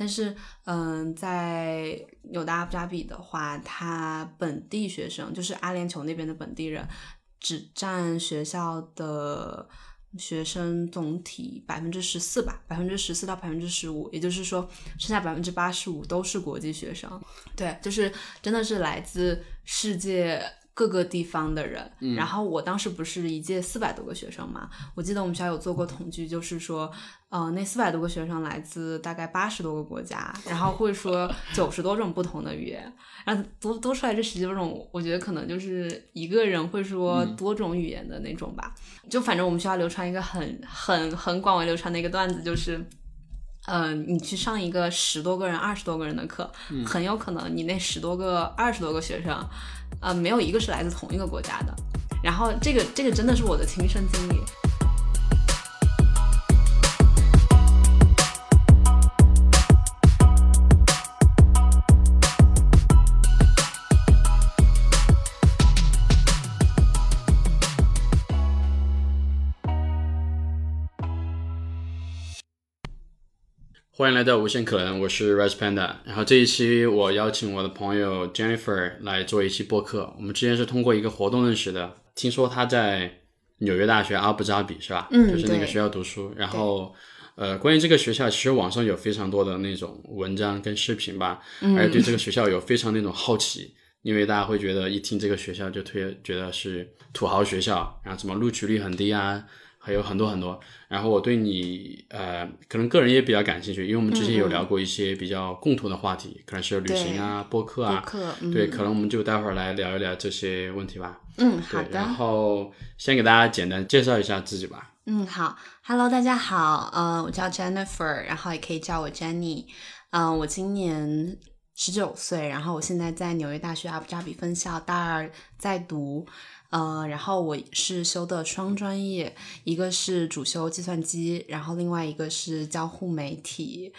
但是，嗯，在纽大阿布扎比的话，它本地学生就是阿联酋那边的本地人，只占学校的学生总体百分之十四吧，百分之十四到百分之十五，也就是说，剩下百分之八十五都是国际学生。对，就是真的是来自世界。各个地方的人，然后我当时不是一届四百多个学生嘛？我记得我们学校有做过统计，就是说，呃，那四百多个学生来自大概八十多个国家，然后会说 九十多种不同的语言，然后多多出来这十几种，我觉得可能就是一个人会说多种语言的那种吧。就反正我们学校流传一个很很很广为流传的一个段子，就是，嗯，你去上一个十多个人、二十多个人的课，很有可能你那十多个、二十多个学生。呃，没有一个是来自同一个国家的，然后这个这个真的是我的亲身经历。欢迎来到无限可能，我是 Rise Panda。然后这一期我邀请我的朋友 Jennifer 来做一期播客。我们之前是通过一个活动认识的，听说他在纽约大学阿布扎比是吧？嗯，就是那个学校读书。然后，呃，关于这个学校，其实网上有非常多的那种文章跟视频吧，而且对这个学校有非常那种好奇，因为大家会觉得一听这个学校就特别觉得是土豪学校，然后什么录取率很低啊。还有很多很多，然后我对你呃，可能个人也比较感兴趣，因为我们之前有聊过一些比较共同的话题，可能是旅行啊、播客啊，对，可能我们就待会儿来聊一聊这些问题吧。嗯，好的。然后先给大家简单介绍一下自己吧。嗯，好，Hello，大家好，呃，我叫 Jennifer，然后也可以叫我 Jenny，嗯，我今年十九岁，然后我现在在纽约大学阿布扎比分校大二在读。呃，然后我是修的双专业，一个是主修计算机，然后另外一个是交互媒体。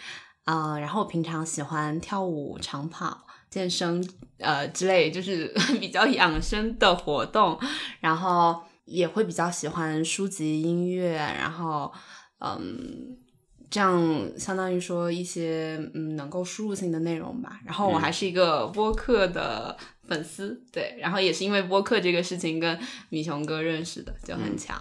啊，然后我平常喜欢跳舞、长跑、健身，呃之类，就是 比较养生的活动。然后也会比较喜欢书籍、音乐，然后嗯，这样相当于说一些嗯能够输入性的内容吧。然后我还是一个播客的。粉丝对，然后也是因为播客这个事情跟米熊哥认识的，就很巧。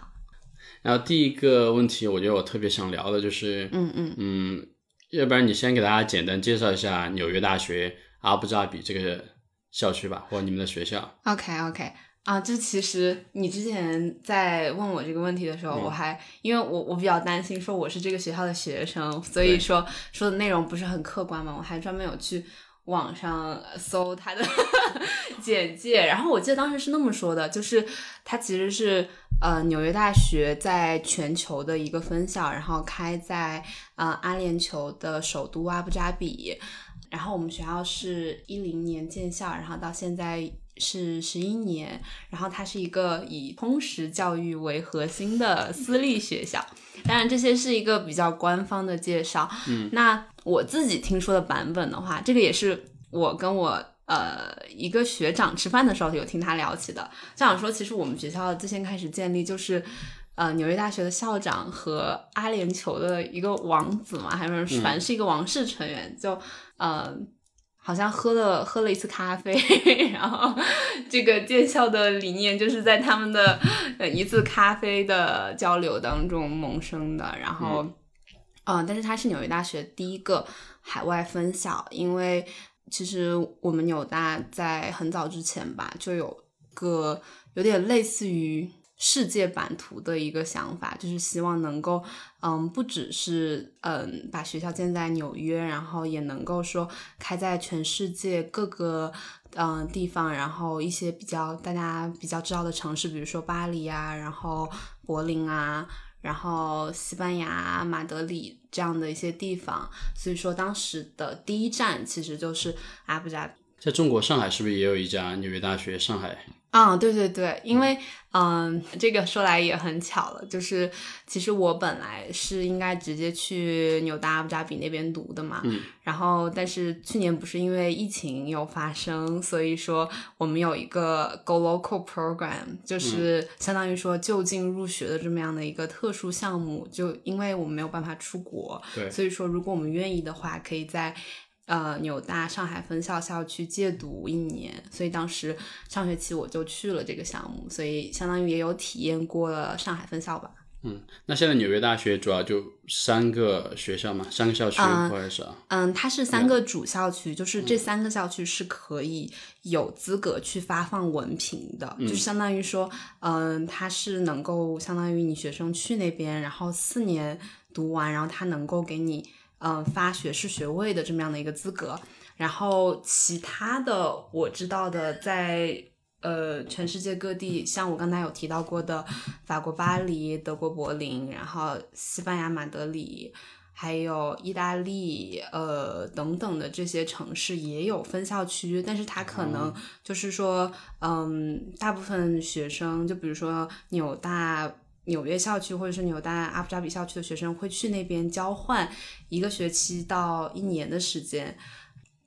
然后第一个问题，我觉得我特别想聊的就是，嗯嗯嗯，要不然你先给大家简单介绍一下纽约大学阿布扎比这个校区吧，或者你们的学校。OK OK 啊，就其实你之前在问我这个问题的时候，我还因为我我比较担心说我是这个学校的学生，所以说说的内容不是很客观嘛，我还专门有去。网上搜他的 简介，然后我记得当时是那么说的，就是他其实是呃纽约大学在全球的一个分校，然后开在呃阿联酋的首都阿布扎比，然后我们学校是一零年建校，然后到现在是十一年，然后它是一个以通识教育为核心的私立学校，当然这些是一个比较官方的介绍，嗯，那。我自己听说的版本的话，这个也是我跟我呃一个学长吃饭的时候有听他聊起的。校长说，其实我们学校最先开始建立就是呃纽约大学的校长和阿联酋的一个王子嘛，还是反正是一个王室成员，就呃好像喝了喝了一次咖啡，然后这个建校的理念就是在他们的呃一次咖啡的交流当中萌生的，然后。嗯，但是它是纽约大学第一个海外分校，因为其实我们纽大在很早之前吧，就有个有点类似于世界版图的一个想法，就是希望能够，嗯，不只是嗯把学校建在纽约，然后也能够说开在全世界各个嗯地方，然后一些比较大家比较知道的城市，比如说巴黎啊，然后柏林啊。然后西班牙马德里这样的一些地方，所以说当时的第一站其实就是阿布扎比。在中国上海是不是也有一家纽约大学上海？啊，对对对，因为嗯，这个说来也很巧了，就是其实我本来是应该直接去纽大阿布扎比那边读的嘛，嗯，然后但是去年不是因为疫情有发生，所以说我们有一个 Go Local Program，就是相当于说就近入学的这么样的一个特殊项目，就因为我们没有办法出国，对，所以说如果我们愿意的话，可以在。呃，纽大上海分校校区借读一年，所以当时上学期我就去了这个项目，所以相当于也有体验过了上海分校吧。嗯，那现在纽约大学主要就三个学校嘛，三个校区或者是？嗯，它是三个主校区，就是这三个校区是可以有资格去发放文凭的，就相当于说，嗯，它是能够相当于你学生去那边，然后四年读完，然后它能够给你。嗯，发学士学位的这么样的一个资格，然后其他的我知道的，在呃全世界各地，像我刚才有提到过的法国巴黎、德国柏林，然后西班牙马德里，还有意大利呃等等的这些城市也有分校区，但是它可能就是说，嗯，大部分学生，就比如说纽大。纽约校区或者是纽大阿布扎比校区的学生会去那边交换一个学期到一年的时间，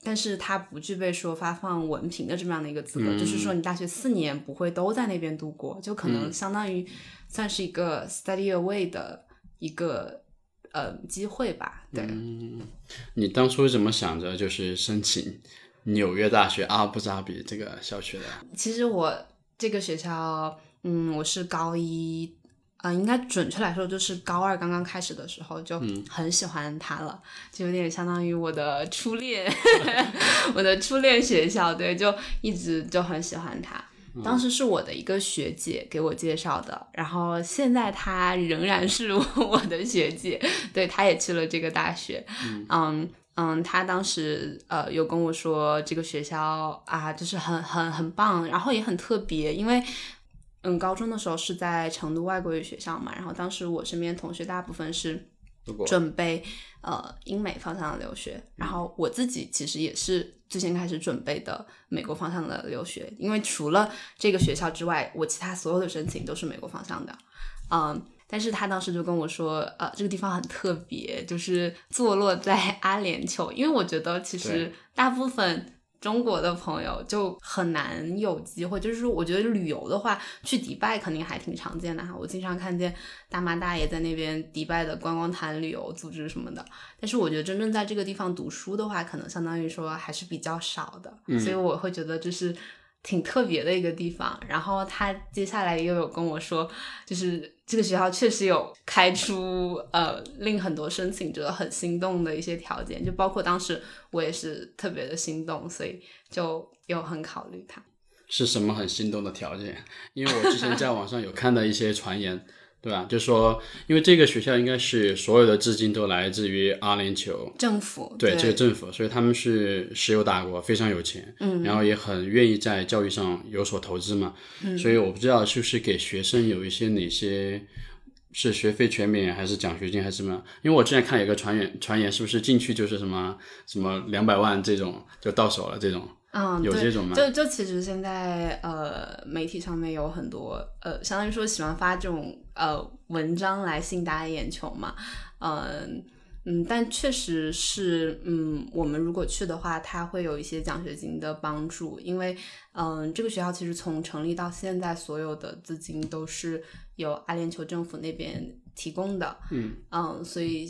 但是他不具备说发放文凭的这么样的一个资格，就是说你大学四年不会都在那边度过，就可能相当于算是一个 study away 的一个呃机会吧。对，你当初怎么想着就是申请纽约大学阿布扎比这个校区的？其实我这个学校，嗯，我是高一。嗯，应该准确来说，就是高二刚刚开始的时候就很喜欢他了，就有点相当于我的初恋，我的初恋学校，对，就一直就很喜欢他。当时是我的一个学姐给我介绍的，然后现在她仍然是 我的学姐，对，她也去了这个大学。嗯嗯，她当时呃有跟我说这个学校啊，就是很很很棒，然后也很特别，因为。嗯，高中的时候是在成都外国语学校嘛，然后当时我身边同学大部分是准备呃英美方向的留学，然后我自己其实也是最先开始准备的美国方向的留学，因为除了这个学校之外，我其他所有的申请都是美国方向的，嗯，但是他当时就跟我说，呃，这个地方很特别，就是坐落在阿联酋，因为我觉得其实大部分。中国的朋友就很难有机会，就是说，我觉得旅游的话，去迪拜肯定还挺常见的哈。我经常看见大妈大爷在那边迪拜的观光团旅游组织什么的，但是我觉得真正在这个地方读书的话，可能相当于说还是比较少的，所以我会觉得这是。挺特别的一个地方，然后他接下来又有跟我说，就是这个学校确实有开出呃令很多申请者很心动的一些条件，就包括当时我也是特别的心动，所以就有很考虑它。是什么很心动的条件？因为我之前在网上有看到一些传言。对吧？就说，因为这个学校应该是所有的资金都来自于阿联酋政府，对这个政府，所以他们是石油大国，非常有钱，嗯，然后也很愿意在教育上有所投资嘛，嗯，所以我不知道是不是给学生有一些哪些是学费全免，还是奖学金，还是什么？因为我之前看有个传言，传言是不是进去就是什么什么两百万这种就到手了这种。嗯，有这种吗？就就其实现在呃，媒体上面有很多呃，相当于说喜欢发这种呃文章来吸引大家眼球嘛，嗯嗯，但确实是嗯，我们如果去的话，它会有一些奖学金的帮助，因为嗯，这个学校其实从成立到现在，所有的资金都是由阿联酋政府那边提供的，嗯嗯，所以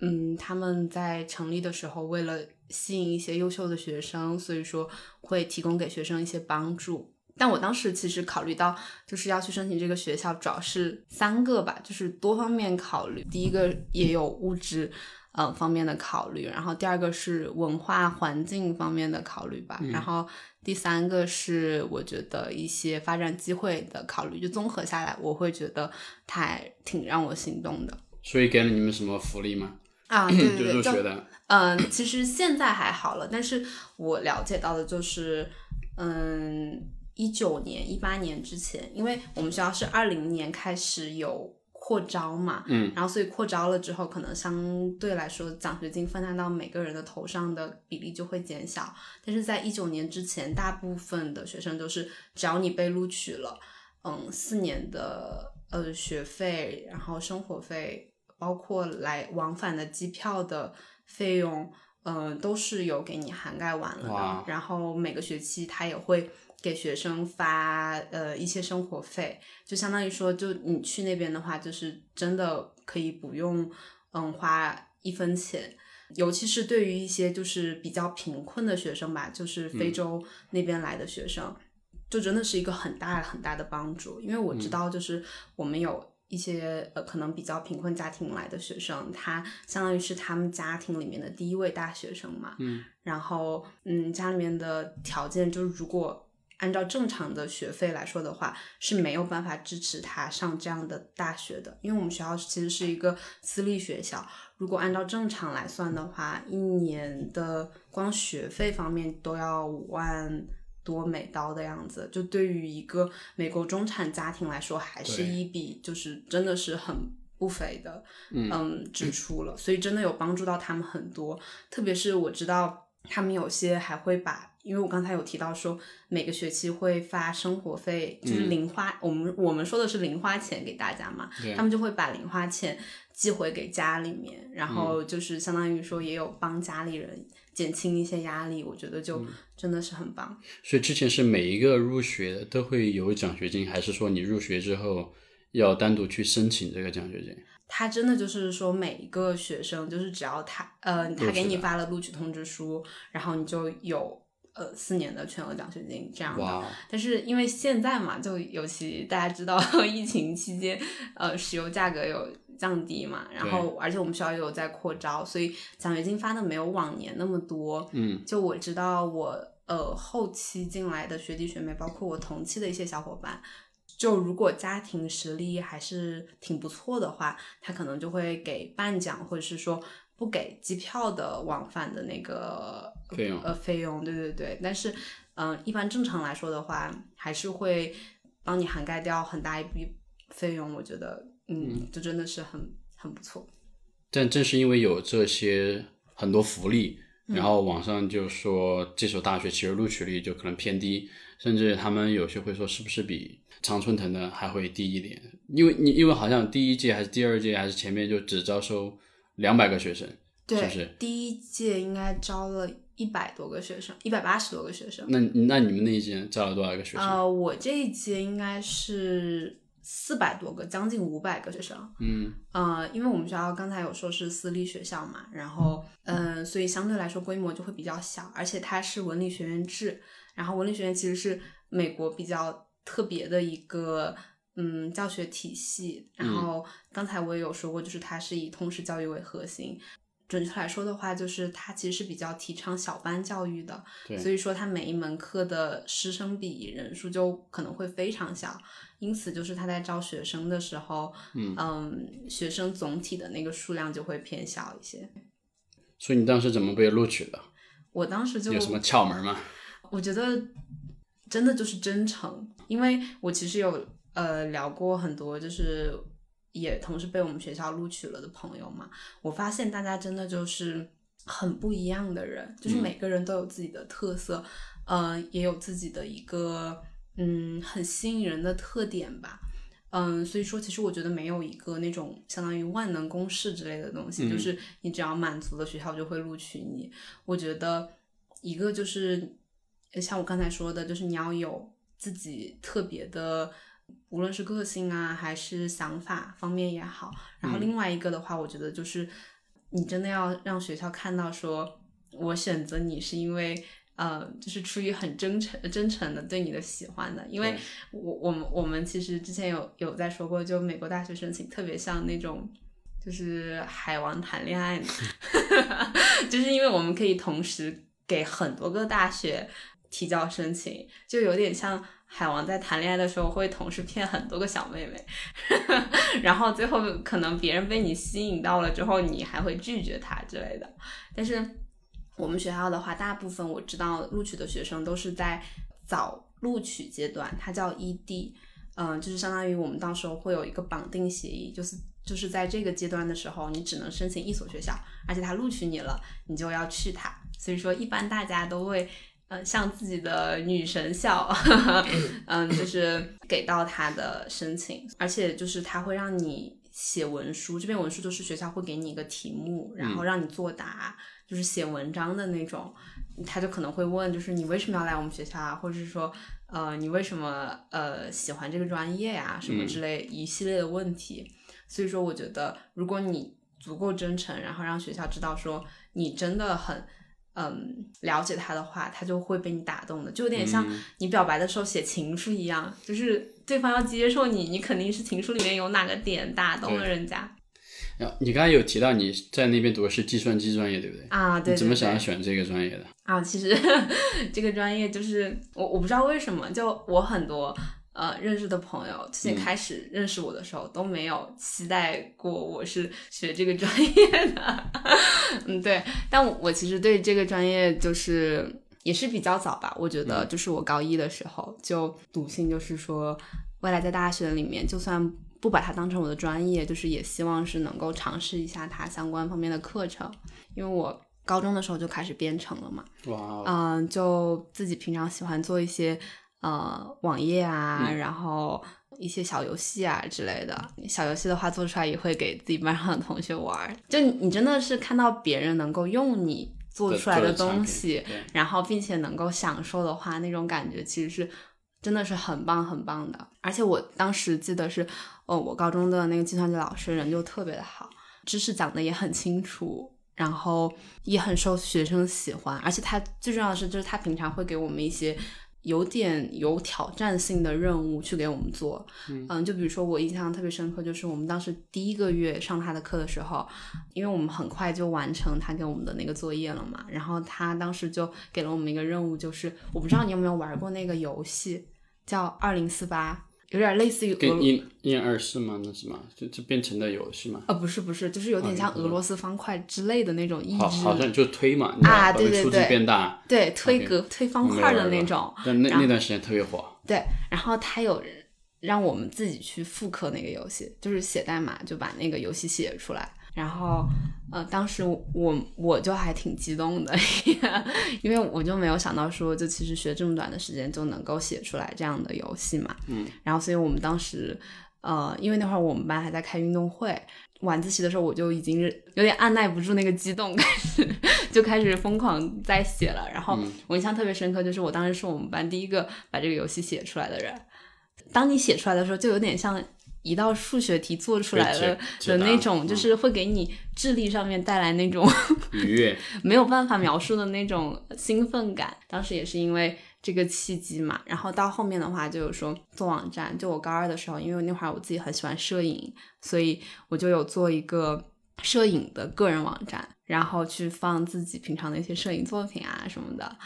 嗯，他们在成立的时候为了。吸引一些优秀的学生，所以说会提供给学生一些帮助。但我当时其实考虑到，就是要去申请这个学校，主要是三个吧，就是多方面考虑。第一个也有物质，呃方面的考虑，然后第二个是文化环境方面的考虑吧，然后第三个是我觉得一些发展机会的考虑。就综合下来，我会觉得它还挺让我心动的。所以给了你们什么福利吗？啊，对对对，就嗯，其实现在还好了，但是我了解到的就是，嗯，一九年、一八年之前，因为我们学校是二零年开始有扩招嘛，嗯，然后所以扩招了之后，可能相对来说奖学金分摊到每个人的头上的比例就会减小。但是在一九年之前，大部分的学生都是只要你被录取了，嗯，四年的呃学费，然后生活费，包括来往返的机票的费用，嗯、都是有给你涵盖完了的。然后每个学期他也会。给学生发呃一些生活费，就相当于说，就你去那边的话，就是真的可以不用嗯花一分钱，尤其是对于一些就是比较贫困的学生吧，就是非洲那边来的学生，就真的是一个很大很大的帮助。因为我知道，就是我们有一些呃可能比较贫困家庭来的学生，他相当于是他们家庭里面的第一位大学生嘛，嗯，然后嗯家里面的条件就是如果。按照正常的学费来说的话，是没有办法支持他上这样的大学的，因为我们学校其实是一个私立学校。如果按照正常来算的话，一年的光学费方面都要五万多美刀的样子，就对于一个美国中产家庭来说，还是一笔就是真的是很不菲的嗯嗯支出了，所以真的有帮助到他们很多。特别是我知道他们有些还会把，因为我刚才有提到说每个学期会发生活费，就是嗯零花，我们我们说的是零花钱给大家嘛，他们就会把零花钱寄回给家里面，然后嗯就是相当于说也有帮家里人减轻一些压力，我觉得嗯就真的是很棒。所以之前是每一个入学都会有奖学金，还是说你入学之后要单独去申请这个奖学金？他真的就是说，每一个学生就是只要他呃，他给你发了录取通知书，然后你就有呃四年的全额奖学金这样的。但是因为现在嘛，就尤其大家知道 疫情期间，呃，石油价格有降低嘛，然后而且我们学校也有在扩招，所以奖学金发的没有往年那么多。嗯就我知道我呃后期进来的学弟学妹，包括我同期的一些小伙伴，就如果家庭实力还是挺不错的话，他可能就会给半奖，或者是说不给机票的往返的那个费用呃费用，对对对。但是嗯、呃一般正常来说的话，还是会帮你涵盖掉很大一笔费用。我觉得嗯，这真的是很很不错。但正是因为有这些很多福利，嗯然后网上就说这所大学其实录取率就可能偏低，甚至他们有些会说是不是比常春藤的还会低一点？因为你因为好像第一届还是第二届还是前面就只招收两百个学生，对，是不是？第一届应该招了一百多个学生，一百八十多个学生。那那你们那一届招了多少个学生？呃，我这一届应该是四百多个，将近五百个学生。嗯呃，因为我们学校刚才有说是私立学校嘛，然后嗯、呃所以相对来说规模就会比较小，而且它是文理学院制，然后文理学院其实是美国比较特别的一个嗯教学体系。然后刚才我也有说过，就是它是以通识教育为核心。准确来说的话，就是他其实是比较提倡小班教育的，对所以说他每一门课的师生比人数就可能会非常小，因此就是他在招学生的时候，嗯学生总体的那个数量就会偏小一些。所以你当时怎么被录取的？我当时就有什么窍门吗？我觉得真的就是真诚，因为我其实有呃聊过很多，就是也同时被我们学校录取了的朋友嘛，我发现大家真的就是很不一样的人，就是嗯每个人都有自己的特色，呃，也有自己的一个嗯很吸引人的特点吧。嗯，所以说，其实我觉得没有一个那种相当于万能公式之类的东西，嗯就是你只要满足了学校就会录取你。我觉得一个就是呃像我刚才说的，就是你要有自己特别的，无论是个性啊还是想法方面也好。然后嗯另外一个的话，我觉得就是你真的要让学校看到说，我选择你是因为。呃，就是出于很真诚、真诚的对你的喜欢的，因为我我们我们其实之前有有在说过，就美国大学申请特别像那种就是海王谈恋爱，就是因为我们可以同时给很多个大学提交申请，就有点像海王在谈恋爱的时候会同时骗很多个小妹妹，然后最后可能别人被你吸引到了之后，你还会拒绝他之类的。但是我们学校的话，大部分我知道录取的学生都是在早录取阶段，它叫 ED。嗯，就是相当于我们到时候会有一个绑定协议，就是就是在这个阶段的时候，你只能申请一所学校，而且他录取你了，你就要去他。所以说，一般大家都会，嗯，向自己的女神笑，嗯，就是给到他的申请，而且就是他会让你写文书，这篇文书就是学校会给你一个题目，然后让你作答，就是写文章的那种。他就可能会问，就是你为什么要来我们学校啊，或者是说，呃，你为什么呃喜欢这个专业呀，什么之类一系列的问题。所以说，我觉得如果你足够真诚，然后让学校知道说你真的很嗯了解他的话，他就会被你打动的，就有点像你表白的时候写情书一样，就是对方要接受你，你肯定是情书里面有哪个点打动了人家。然后你刚才有提到你在那边读的是计算机专业，对不对？啊，对。怎么想要选这个专业的？啊，其实 这个专业就是我，我不知道为什么，就我很多呃认识的朋友，最近开始认识我的时候都没有期待过我是学这个专业的。嗯，对。但我其实对这个专业就是也是比较早吧，我觉得就是我高一的时候就笃信，就是说未来在大学里面就算。不把它当成我的专业，就是也希望是能够尝试一下它相关方面的课程，因为我高中的时候就开始编程了嘛。哇。嗯，就自己平常喜欢做一些呃网页啊，然后一些小游戏啊之类的。小游戏的话做出来也会给自己班上的同学玩。就你真的是看到别人能够用你做出来的东西，然后并且能够享受的话，那种感觉其实是。真的是很棒很棒的，而且我当时记得是，哦，我高中的那个计算机老师人就特别的好，知识讲的也很清楚，然后也很受学生喜欢，而且他最重要的是，就是他平常会给我们一些。有点有挑战性的任务去给我们做，嗯，就比如说我印象特别深刻，就是我们当时第一个月上他的课的时候，因为我们很快就完成他给我们的那个作业了嘛，然后他当时就给了我们一个任务，就是我不知道你有没有玩过那个游戏，叫二零四八。有点类似于跟一一二四吗？那是吗？就就变成的游戏吗？啊，不是不是，就是有点像俄罗斯方块之类的那种意志，好像就推嘛啊，对对对，变大，对推格推方块的那种。但那那段时间特别火。对，然后他有让我们自己去复刻那个游戏，就是写代码就把那个游戏写出来。然后，呃，当时我我就还挺激动的，因为我就没有想到说，就其实学这么短的时间就能够写出来这样的游戏嘛。嗯。然后，所以我们当时，呃，因为那会儿我们班还在开运动会，晚自习的时候我就已经有点按耐不住那个激动，开始就开始疯狂在写了。然后我印象特别深刻，就是我当时是我们班第一个把这个游戏写出来的人。当你写出来的时候，就有点像。一道数学题做出来了的那种，就是会给你智力上面带来那种愉悦，没有办法描述的那种兴奋感。当时也是因为这个契机嘛，然后到后面的话就有说做网站。就我高二的时候，因为那会儿我自己很喜欢摄影，所以我就有做一个摄影的个人网站。然后去放自己平常的一些摄影作品啊什么的，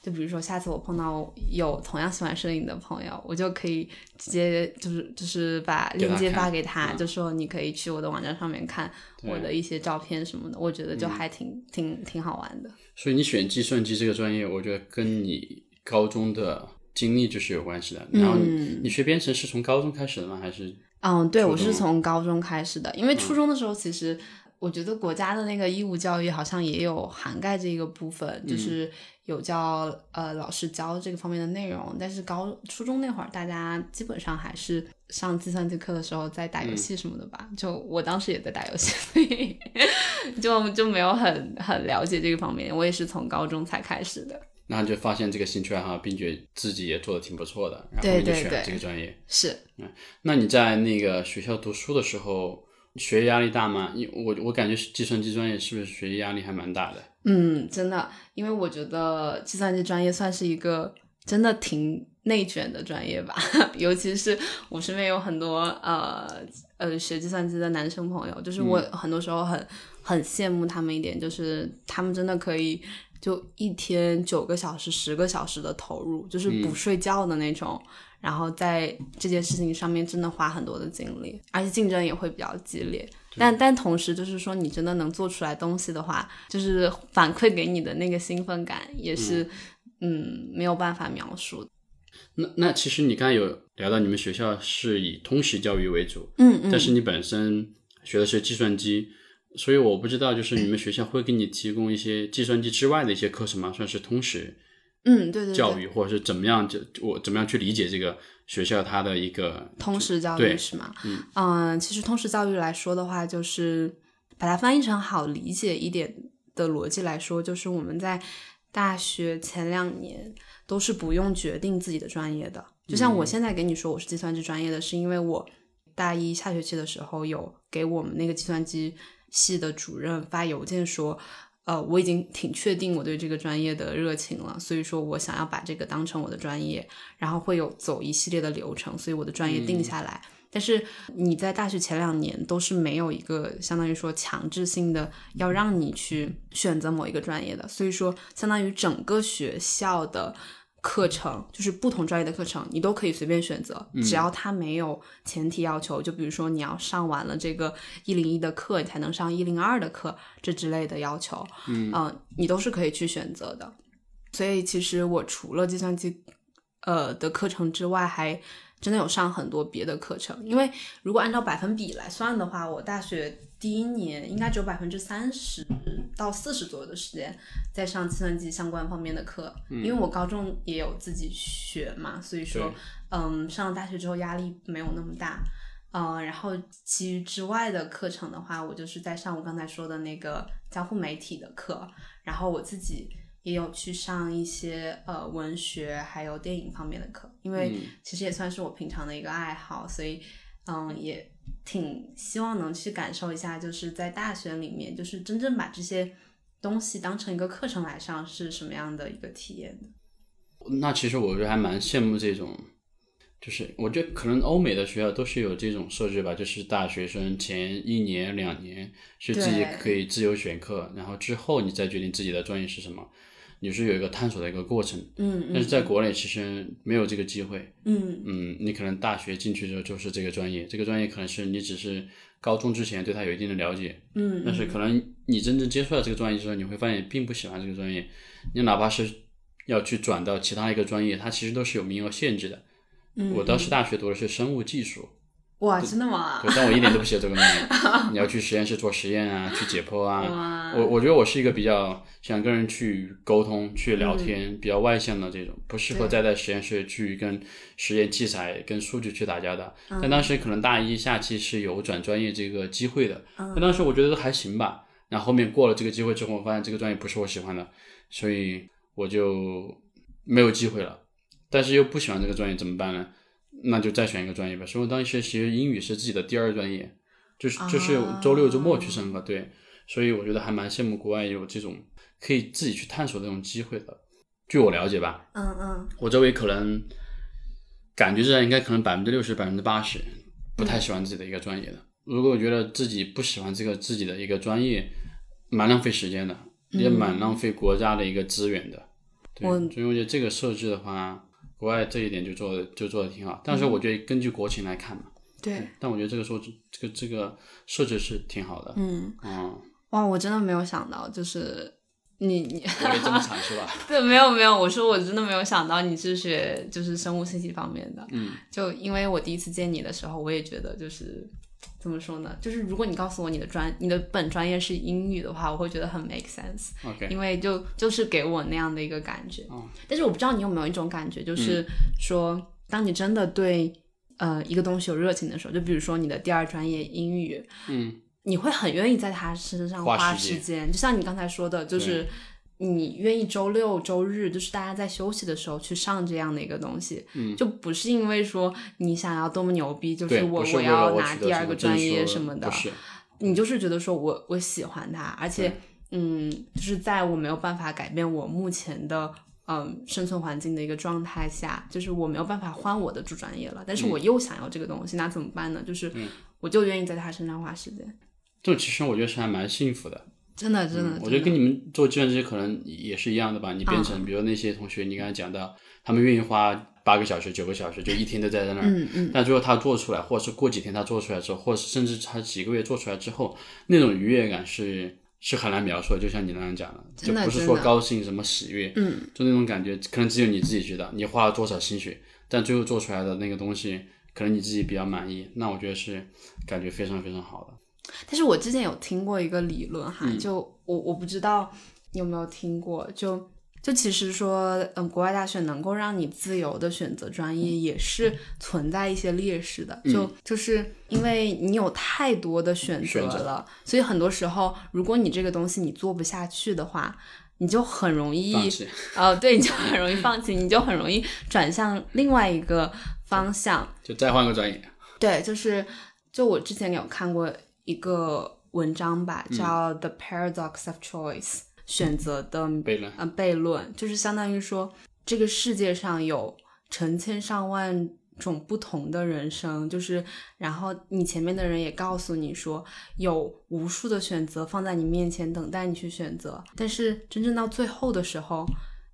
就比如说下次我碰到有同样喜欢摄影的朋友，我就可以直接就是就是把链接发给他，就说你可以去我的网站上面看我的一些照片什么的，我觉得就还挺挺挺好玩的。所以你选计算机这个专业，我觉得跟你高中的经历就是有关系的。然后你学编程是从高中开始的吗？还是？嗯，对，我是从高中开始的，因为初中的时候其实。我觉得国家的那个义务教育好像也有涵盖这个部分，就是有教呃老师教这个方面的内容。但是高初中那会儿，大家基本上还是上计算机课的时候在打游戏什么的吧。就我当时也在打游戏，所以 就就没有很很了解这个方面。我也是从高中才开始的。然后就发现这个兴趣爱好，并且自己也做的挺不错的，然后就选这个专业。是，嗯，那你在那个学校读书的时候？学业压力大吗？因我我感觉计算机专业是不是学业压力还蛮大的？嗯，真的，因为我觉得计算机专业算是一个真的挺内卷的专业吧。尤其是我身边有很多呃呃学计算机的男生朋友，就是我很多时候很很羡慕他们一点，就是他们真的可以就一天九个小时、十个小时的投入，就是不睡觉的那种。然后在这件事情上面真的花很多的精力，而且竞争也会比较激烈。但但同时就是说，你真的能做出来东西的话，就是反馈给你的那个兴奋感也是，嗯，没有办法描述。那那其实你刚才有聊到你们学校是以通识教育为主，嗯嗯，但是你本身学的是计算机，所以我不知道就是你们学校会给你提供一些计算机之外的一些课程吗？算是通识嗯对对对教育，或者是怎么样就我怎么样去理解这个学校它的一个通识教育是吗？嗯其实通识教育来说的话，就是把它翻译成好理解一点的逻辑来说，就是我们在大学前两年都是不用决定自己的专业的。就像我现在给你说我是计算机专业的，是因为我大一下学期的时候有给我们那个计算机系的主任发邮件说。呃，我已经挺确定我对这个专业的热情了，所以说我想要把这个当成我的专业，然后会有走一系列的流程，所以我的专业定下来。但是你在大学前两年都是没有一个相当于说强制性的要让你去选择某一个专业的，所以说相当于整个学校的课程就是不同专业的课程，你都可以随便选择，只要它没有前提要求，就比如说你要上完了这个一零一的课，你才能上一零二的课，这之类的要求，嗯、你都是可以去选择的。所以其实我除了计算机呃的课程之外，还真的有上很多别的课程。因为如果按照百分比来算的话，我大学第一年应该只有百分之三十到四十左右的时间在上计算机相关方面的课，因为我高中也有自己学嘛，所以说，嗯，上了大学之后压力没有那么大。嗯，然后其余之外的课程的话，我就是在上我刚才说的那个交互媒体的课，然后我自己也有去上一些呃文学还有电影方面的课，因为其实也算是我平常的一个爱好，所以嗯也挺希望能去感受一下，就是在大学里面，就是真正把这些东西当成一个课程来上是什么样的一个体验的。那其实我觉得还蛮羡慕这种，就是我觉得可能欧美的学校都是有这种设置吧，就是大学生前一年两年是自己可以自由选课，然后之后你再决定自己的专业是什么，你是有一个探索的一个过程。嗯但是在国内其实没有这个机会，嗯嗯，你可能大学进去之后就是这个专业，这个专业可能是你只是高中之前对它有一定的了解，嗯，但是可能你真正接触到这个专业之后，你会发现并不喜欢这个专业。你哪怕是要去转到其他一个专业，它其实都是有名额限制的。嗯我当时大学读的是生物技术，哇，真的吗？对，但我一点都不喜欢这个专业。你要去实验室做实验啊，去解剖啊。我我觉得我是一个比较想跟人去沟通、去聊嗯天、比较外向的这种，不适合待在实验室去跟实验器材、跟数据去打交道。嗯但当时可能大一下期是有转专业这个机会的，嗯但当时我觉得都还行吧。然后后面过了这个机会之后，我发现这个专业不是我喜欢的，所以我就没有机会了。但是又不喜欢这个专业怎么办呢？那就再选一个专业吧。所以我当时其实英语是自己的第二专业，就是就是啊周六周末去上课，对。所以我觉得还蛮羡慕国外有这种可以自己去探索这种机会的。据我了解吧，嗯嗯我周围可能感觉这样应该可能百分之六十、百分之八十不太喜欢自己的一个专业的。如果觉得自己不喜欢这个自己的一个专业，蛮浪费时间的，也蛮浪费国家的一个资源的。对，所以我觉得这个设置的话，国外这一点就做的就做的挺好。但是我觉得根据国情来看嘛，对，但我觉得这个设置这个这个设置是挺好的。嗯，嗯，哇，我真的没有想到，就是你你 我也这么惨是吧。对，没有没有，我说我真的没有想到你是学就是生物信息方面的，嗯，就因为我第一次见你的时候，我也觉得就是怎么说呢，就是如果你告诉我你的专你的本专业是英语的话，我会觉得很 make sense，OK，因为就就是给我那样的一个感觉。哦。但是我不知道你有没有一种感觉，就是说，当你真的对呃一个东西有热情的时候，就比如说你的第二专业英语，嗯，你会很愿意在它身上花花时间时间，就像你刚才说的，就是你愿意周六周日，就是大家在休息的时候去上这样的一个东西，嗯就不是因为说你想要多么牛逼，就是，我我取得拿第二个专业什么的，是，你就是觉得说我我喜欢它，而且嗯，就是在我没有办法改变我目前的嗯生存环境的一个状态下，就是我没有办法换我的主专业了，但是我又想要这个东西，那怎么办呢？就是我就愿意在他身上花时间，这种其实我觉得是还蛮幸福的。真的真的，嗯我觉得跟你们做计算机可能也是一样的吧。你变成，比如那些同学，你刚才讲到，他们愿意花八个小时、九个小时，就一天都在在那儿。嗯嗯，但最后他做出来，或者是过几天他做出来之后，或者是甚至他几个月做出来之后，那种愉悦感是是很难描述的，就像你那样讲的，就不是说高兴什么喜悦，嗯，就那种感觉，可能只有你自己知道，你花了多少心血，但最后做出来的那个东西，可能你自己比较满意，那我觉得是感觉非常非常好的。但是我之前有听过一个理论哈，嗯就我我不知道你有没有听过，就就其实说，嗯，国外大学能够让你自由的选择专业，也是存在一些劣势的，就就是因为你有太多的选择了，所以很多时候，如果你这个东西你做不下去的话。你就很容易放弃，呃，对，你就很容易放弃，你就很容易转向另外一个方向。就再换个专业。对，就是就我之前有看过一个文章吧，叫《The Paradox of Choice》，选择的悖论。呃悖论，就是相当于说这个世界上有成千上万种不同的人生，就是然后你前面的人也告诉你说有无数的选择放在你面前等待你去选择，但是真正到最后的时候，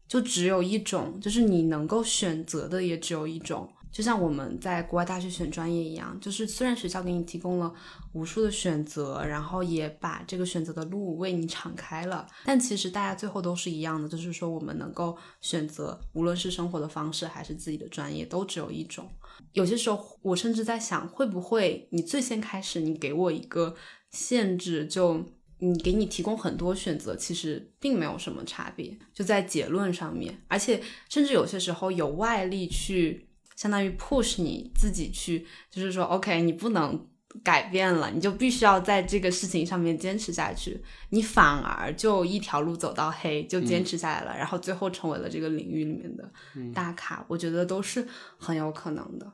就只有一种，就是你能够选择的也只有一种。就像我们在国外大学选专业一样，就是虽然学校给你提供了无数的选择，然后也把这个选择的路为你敞开了，但其实大家最后都是一样的，就是说我们能够选择，无论是生活的方式还是自己的专业，都只有一种。有些时候，我甚至在想，会不会你最先开始，你给我一个限制，就你给你提供很多选择，其实并没有什么差别，就在结论上面，而且甚至有些时候有外力去。相当于 push 你自己去，就是说，OK，你不能改变了，你就必须要在这个事情上面坚持下去。你反而就一条路走到黑，就坚持下来了，然后最后成为了这个领域里面的大咖。我觉得都是很有可能的。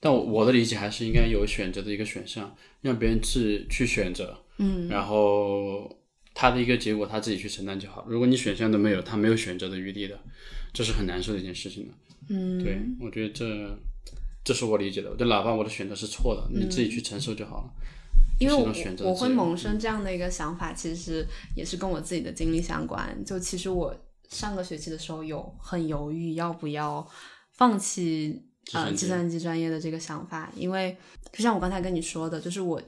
但我的理解还是应该有选择的一个选项，让别人去去选择，嗯，然后他的一个结果他自己去承担就好。如果你选项都没有，他没有选择的余地的，这是很难受的一件事情的。嗯，对，我觉得这这是我理解的。就哪怕我的选择是错的，你自己去承受就好了。因为我我会萌生这样的一个想法，其实也是跟我自己的经历相关。就其实我上个学期的时候有很犹豫要不要放弃呃计算机专业的这个想法，因为就像我刚才跟你说的，就是我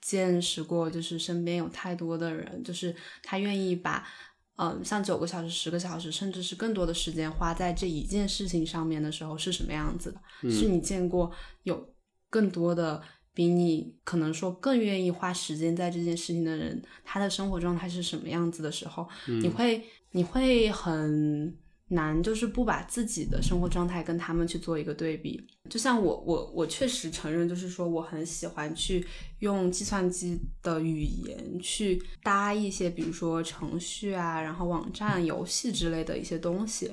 见识过，就是身边有太多的人，就是他愿意把。嗯，像九个小时、十个小时，甚至是更多的时间花在这一件事情上面的时候，是什么样子的？是你见过有更多的比你可能说更愿意花时间在这件事情的人，他的生活状态是什么样子的时候，你会你会很难，就是不把自己的生活状态跟他们去做一个对比。就像我我我确实承认，就是说我很喜欢去用计算机的语言去搭一些，比如说程序啊，然后网站、游戏之类的一些东西。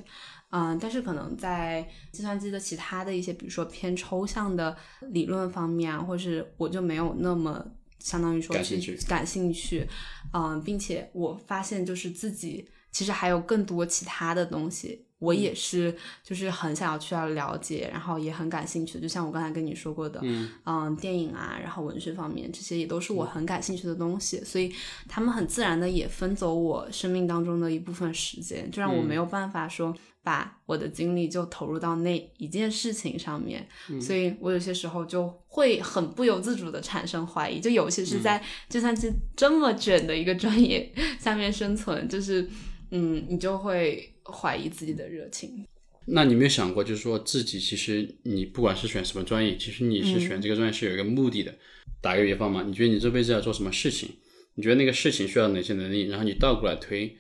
嗯，但是可能在计算机的其他的一些，比如说偏抽象的理论方面啊，或是我就没有那么相当于说去感兴趣感兴趣，嗯，并且我发现就是自己其实还有更多其他的东西，我也是就是很想要去要了解，然后也很感兴趣的，就像我刚才跟你说过的，嗯电影啊，然后文学方面这些也都是我很感兴趣的东西，所以他们很自然的也分走我生命当中的一部分时间，就让我没有办法说把我的精力就投入到那一件事情上面，所以我有些时候就会很不由自主的产生怀疑，就尤其是在计算机这么卷的一个专业 下面生存，就是嗯，你就会怀疑自己的热情。那你没有想过，就是说自己其实你不管是选什么专业，其实你是选这个专业是有一个目的的。打个比方嘛，你觉得你这辈子要做什么事情？你觉得那个事情需要哪些能力？然后你倒过来推，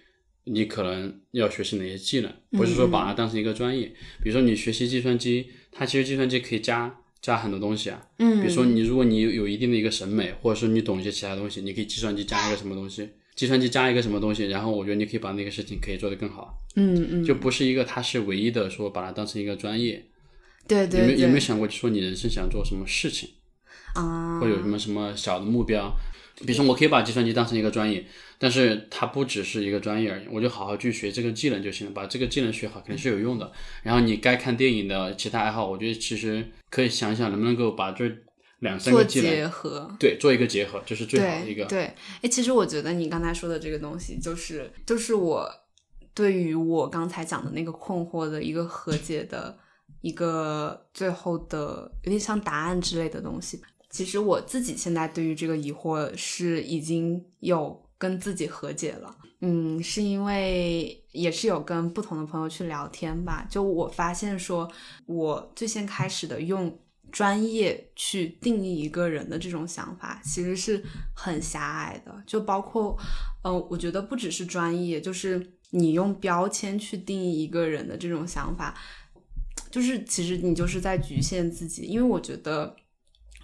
你可能要学习哪些技能？不是说把它当成一个专业。比如说你学习计算机，它其实计算机可以加加很多东西啊。嗯比如说你如果你有有一定的一个审美，或者说你懂一些其他东西，你可以计算机加一个什么东西，计算机加一个什么东西，然后我觉得你可以把那个事情可以做得更好。嗯嗯，就不是一个它是唯一的说把它当成一个专业。对对有没有有没有想过，就说你人生想做什么事情，啊，或有什么什么小的目标？比如说，我可以把计算机当成一个专业，但是它不只是一个专业而已，我就好好去学这个技能就行了，把这个技能学好肯定是有用的。然后你该看电影的其他爱好，我觉得其实可以想一想能不能够把这两三做个技结合。对做一个结合，这是最好的一个。对对，哎，其实我觉得你刚才说的这个东西，就是就是我对于我刚才讲的那个困惑的一个和解的一个最后的有点像答案之类的东西。其实我自己现在对于这个疑惑是已经有跟自己和解了。嗯，是因为也是有跟不同的朋友去聊天吧，就我发现说，我最先开始的用专业去定义一个人的这种想法，其实是很狭隘的。就包括，嗯，我觉得不只是专业，就是你用标签去定义一个人的这种想法，就是其实你就是在局限自己，因为我觉得。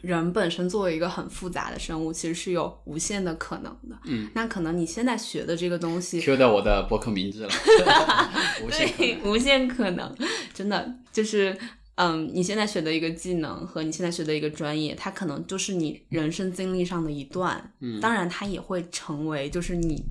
人本身作为一个很复杂的生物，其实是有无限的可能的。嗯，那可能你现在学的这个东西，Q 到我的博客名字了。对，无限可能，真的就是，嗯，你现在学的一个技能和你现在学的一个专业，它可能就是你人生经历上的一段。嗯，当然，它也会成为就是你。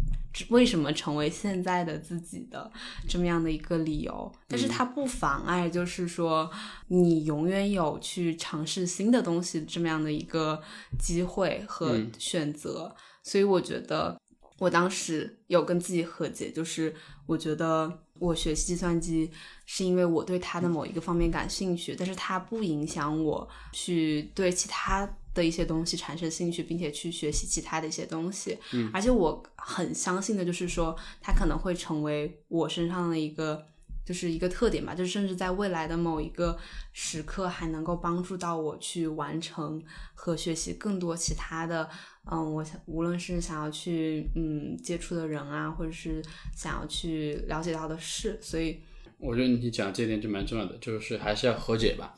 为什么成为现在的自己的这么样的一个理由？但是它不妨碍，就是说你永远有去尝试新的东西这么样的一个机会和选择。所以我觉得我当时有跟自己和解，就是我觉得我学习计算机是因为我对它的某一个方面感兴趣，但是它不影响我去对其他。的一些东西产生兴趣，并且去学习其他的一些东西，嗯，而且我很相信的就是说，它可能会成为我身上的一个，就是一个特点吧，就是甚至在未来的某一个时刻，还能够帮助到我去完成和学习更多其他的，嗯，我想无论是想要去嗯接触的人啊，或者是想要去了解到的事，所以我觉得你讲这点就蛮重要的，就是还是要和解吧。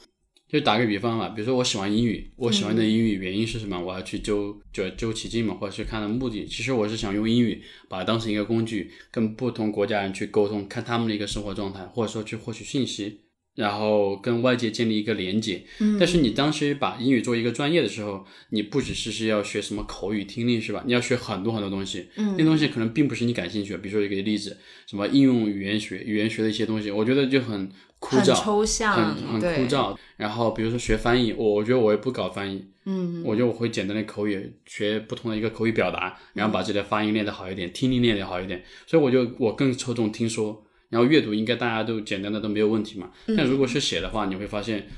就打个比方嘛，比如说我喜欢英语，我喜欢的英语原因是什么？我要去究就究其境嘛，或者去看的目的。其实我是想用英语把它当成一个工具，跟不同国家人去沟通，看他们的一个生活状态，或者说去获取信息。然后跟外界建立一个连接，但是你当时把英语做一个专业的时候，你不只是是要学什么口语听力是吧？你要学很多很多东西，嗯那东西可能并不是你感兴趣的。比如说一个例子，什么应用语言学、语言学的一些东西，我觉得就很枯燥、很抽象、很很枯燥。然后比如说学翻译，我我觉得我也不搞翻译，嗯，我觉得我会简单的口语学不同的一个口语表达，然后把自己的发音练得好一点，听力练得好一点。所以我就我更侧重听说。然后阅读应该大家都简单的都没有问题嘛，但如果是写的话，你会发现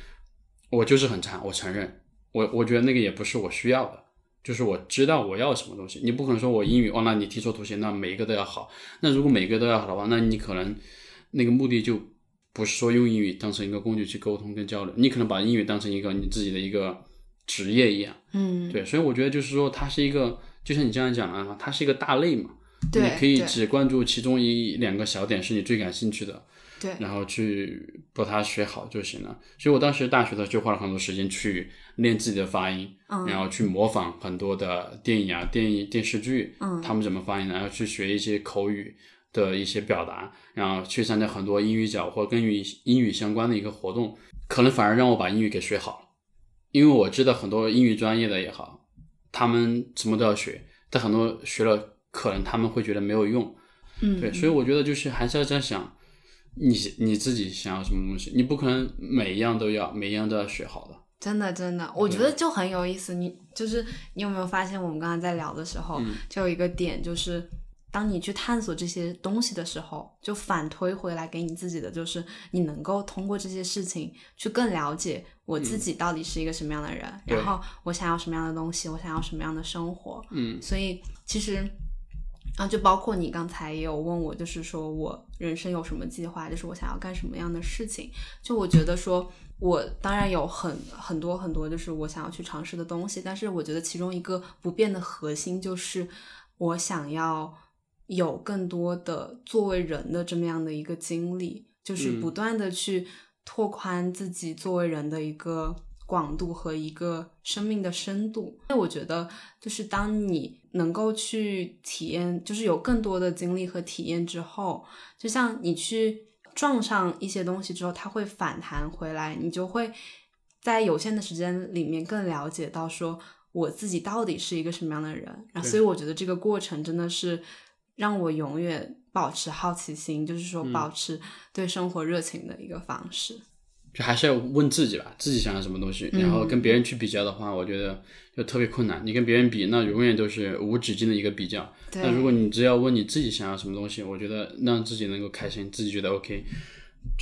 我就是很差，我承认，我我觉得那个也不是我需要的，就是我知道我要什么东西，你不可能说我英语哦，那你提出图形，那每一个都要好，那如果每个都要好的话，那你可能那个目的就不是说用英语当成一个工具去沟通跟交流，你可能把英语当成一个你自己的一个职业一样，嗯，对，所以我觉得就是说它是一个，就像你这样讲的，它是一个大类嘛。对你可以只关注其中一两个小点是你最感兴趣的，对，然后去把它学好就行了。所以我当时大学的时候就花了很多时间去练自己的发音，然后去模仿很多的电影啊、电影电视剧，嗯，他们怎么发音，然后去学一些口语的一些表达，然后去参加很多英语角或跟语英语相关的一个活动，可能反而让我把英语给学好了。因为我知道很多英语专业的也好，他们什么都要学，但很多学了。可能他们会觉得没有用，嗯，对，所以我觉得就是还是要在想，你你自己想要什么东西，你不可能每一样都要，每一样都要学好的。真的，真的，我觉得就很有意思。你就是你有没有发现，我们刚刚在聊的时候，就有一个点，就是当你去探索这些东西的时候，就反推回来给你自己的，就是你能够通过这些事情去更了解我自己到底是一个什么样的人，然后我想要什么样的东西，我想要什么样的生活。嗯，所以其实。啊，就包括你刚才也有问我，就是说我人生有什么计划，就是我想要干什么样的事情。就我觉得说，我当然有很很多很多，就是我想要去尝试的东西。但是我觉得其中一个不变的核心，就是我想要有更多的作为人的这么样的一个经历，就是不断的去拓宽自己作为人的一个。广度和一个生命的深度，因为我觉得，就是当你能够去体验，就是有更多的经历和体验之后，就像你去撞上一些东西之后，它会反弹回来，你就会在有限的时间里面更了解到说我自己到底是一个什么样的人。然后，所以我觉得这个过程真的是让我永远保持好奇心，就是说保持对生活热情的一个方式。就还是要问自己吧，自己想要什么东西，然后跟别人去比较的话，我觉得就特别困难。你跟别人比，那永远都是无止境的一个比较。那如果你只要问你自己想要什么东西，我觉得让自己能够开心，自己觉得 OK，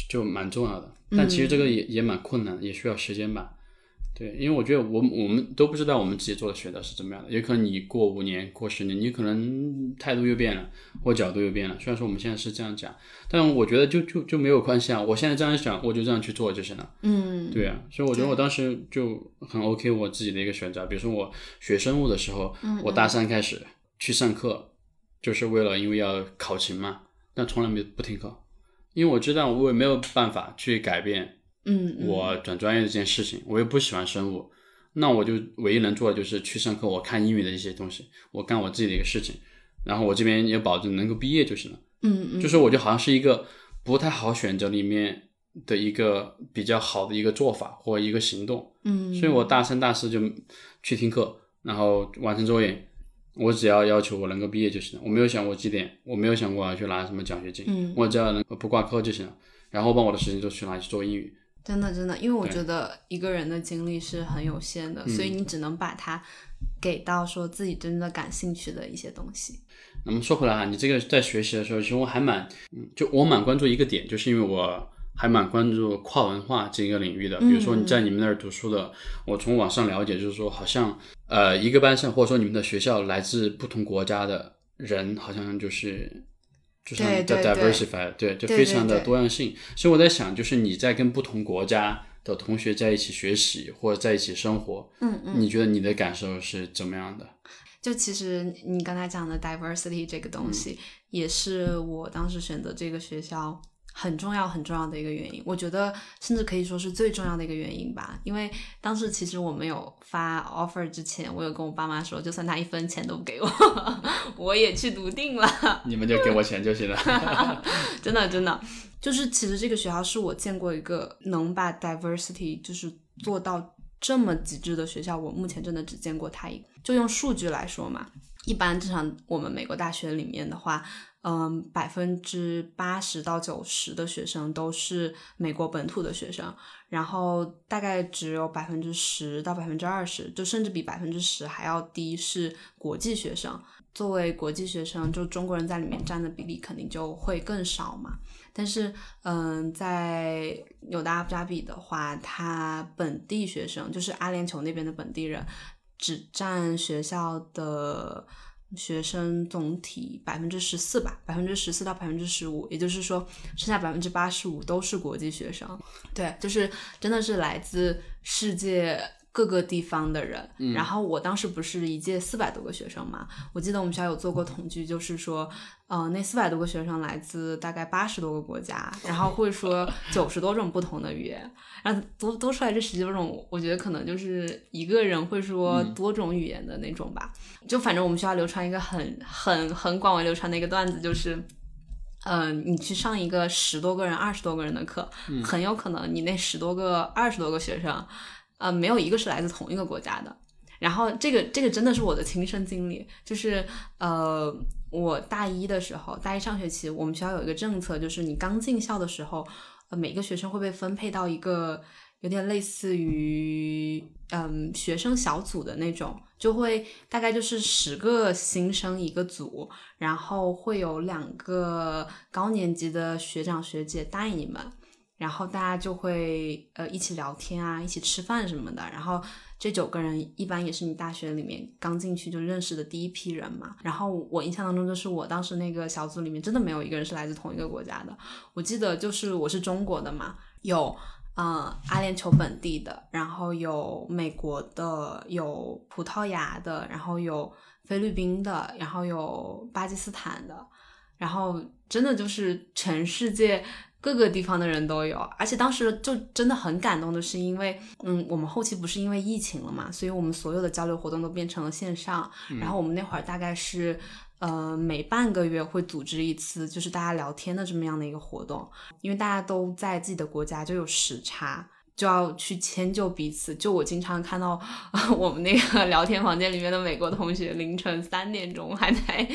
就蛮重要的。但其实这个也也蛮困难，也需要时间吧。对，因为我觉得我们我们都不知道我们自己做的选择是怎么样的，也可能你过五年、过十年，你可能态度又变了，或角度又变了。虽然说我们现在是这样讲，但我觉得就就就没有关系啊。我现在这样想，我就这样去做就行了。嗯，对啊，所以我觉得我当时就很 OK，我自己的一个选择。比如说我学生物的时候，我大三开始去上课，就是为了因为要考勤嘛，但从来没不听课，因为我知道我也没有办法去改变。嗯，嗯我转专业这件事情，我又不喜欢生物，那我就唯一能做的就是去上课，我看英语的一些东西，我干我自己的一个事情，然后我这边也保证能够毕业就行了。嗯嗯，就是我就好像是一个不太好选择里面的一个比较好的一个做法或一个行动，嗯，所以我大三大四就去听课，然后完成作业，我只要要求我能够毕业就行了，我没有想过绩点，我没有想过要去拿什么奖学金，嗯我只要能不挂科就行了，然后把我的时间都去拿去做英语。真的真的，因为我觉得一个人的精力是很有限的，所以你只能把它给到说自己真的感兴趣的一些东西。那么说回来啊，你这个在学习的时候，其实我还蛮，嗯，就我蛮关注一个点，就是因为我还蛮关注跨文化这一个领域的。比如说你在你们那儿读书的，我从网上了解，就是说好像呃一个班上或者说你们的学校来自不同国家的人，好像就是。就是叫对对对 diversify，对，就对非常的多样性。所以我在想，就是你在跟不同国家的同学在一起学习或者在一起生活，嗯嗯，你觉得你的感受是怎么样的？就其实你刚才讲的 diversity 这个东西，也是我当时选择这个学校很重要很重要的一个原因。我觉得甚至可以说是最重要的一个原因吧。因为当时其实我没有发 offer 之前，我有跟我爸妈说，就算他一分钱都不给我，我也去笃定了。你们就给我钱就行了。真的真的，就是其实这个学校是我见过一个能把 diversity 就是做到这么极致的学校，我目前真的只见过他一个。就用数据来说嘛，一般正常我们美国大学里面的话，嗯，百分之八十到九十的学生都是美国本土的学生，然后大概只有百分之十到百分之二十，就甚至比百分之十还要低是国际学生。作为国际学生，就中国人在里面占的比例肯定就会更少嘛。但是，嗯，在纽大阿布扎比的话，它本地学生就是阿联酋那边的本地人，只占学校的学生总体百分之十四吧，百分之十四到百分之十五，也就是说，剩下百分之八十五都是国际学生。对，就是真的是来自世界各个地方的人。然后我当时不是一届四百多个学生嘛，我记得我们学校有做过统计，就是说，呃，那四百多个学生来自大概八十多个国家，然后会说 九十多种不同的语言，然后多多出来这十几种，我觉得可能就是一个人会说多种语言的那种吧。就反正我们学校流传一个很很很广为流传的一个段子，就是。嗯，你去上一个十多个人、二十多个人的课，很有可能你那十多个、二十多个学生，呃，没有一个是来自同一个国家的。然后这个这个真的是我的亲身经历，就是呃，我大一的时候，大一上学期，我们学校有一个政策，就是你刚进校的时候，呃，每个学生会被分配到一个有点类似于嗯学生小组的那种，就会大概就是十个新生一个组，然后会有两个高年级的学长学姐带你们。然后大家就会呃一起聊天啊，一起吃饭什么的。然后这九个人一般也是你大学里面刚进去就认识的第一批人嘛。然后我印象当中就是我当时那个小组里面真的没有一个人是来自同一个国家的。我记得就是我是中国的嘛，有嗯阿联酋本地的，然后有美国的，有葡萄牙的，然后有菲律宾的，然后有巴基斯坦的，然后真的就是全世界。各个地方的人都有，而且当时就真的很感动的是，因为嗯，我们后期不是因为疫情了嘛，所以我们所有的交流活动都变成了线上。然后我们那会儿大概是呃每半个月会组织一次，就是大家聊天的这么样的一个活动，因为大家都在自己的国家，就有时差。就要去迁就彼此。就我经常看到 我们那个聊天房间里面的美国同学，凌晨三点钟还在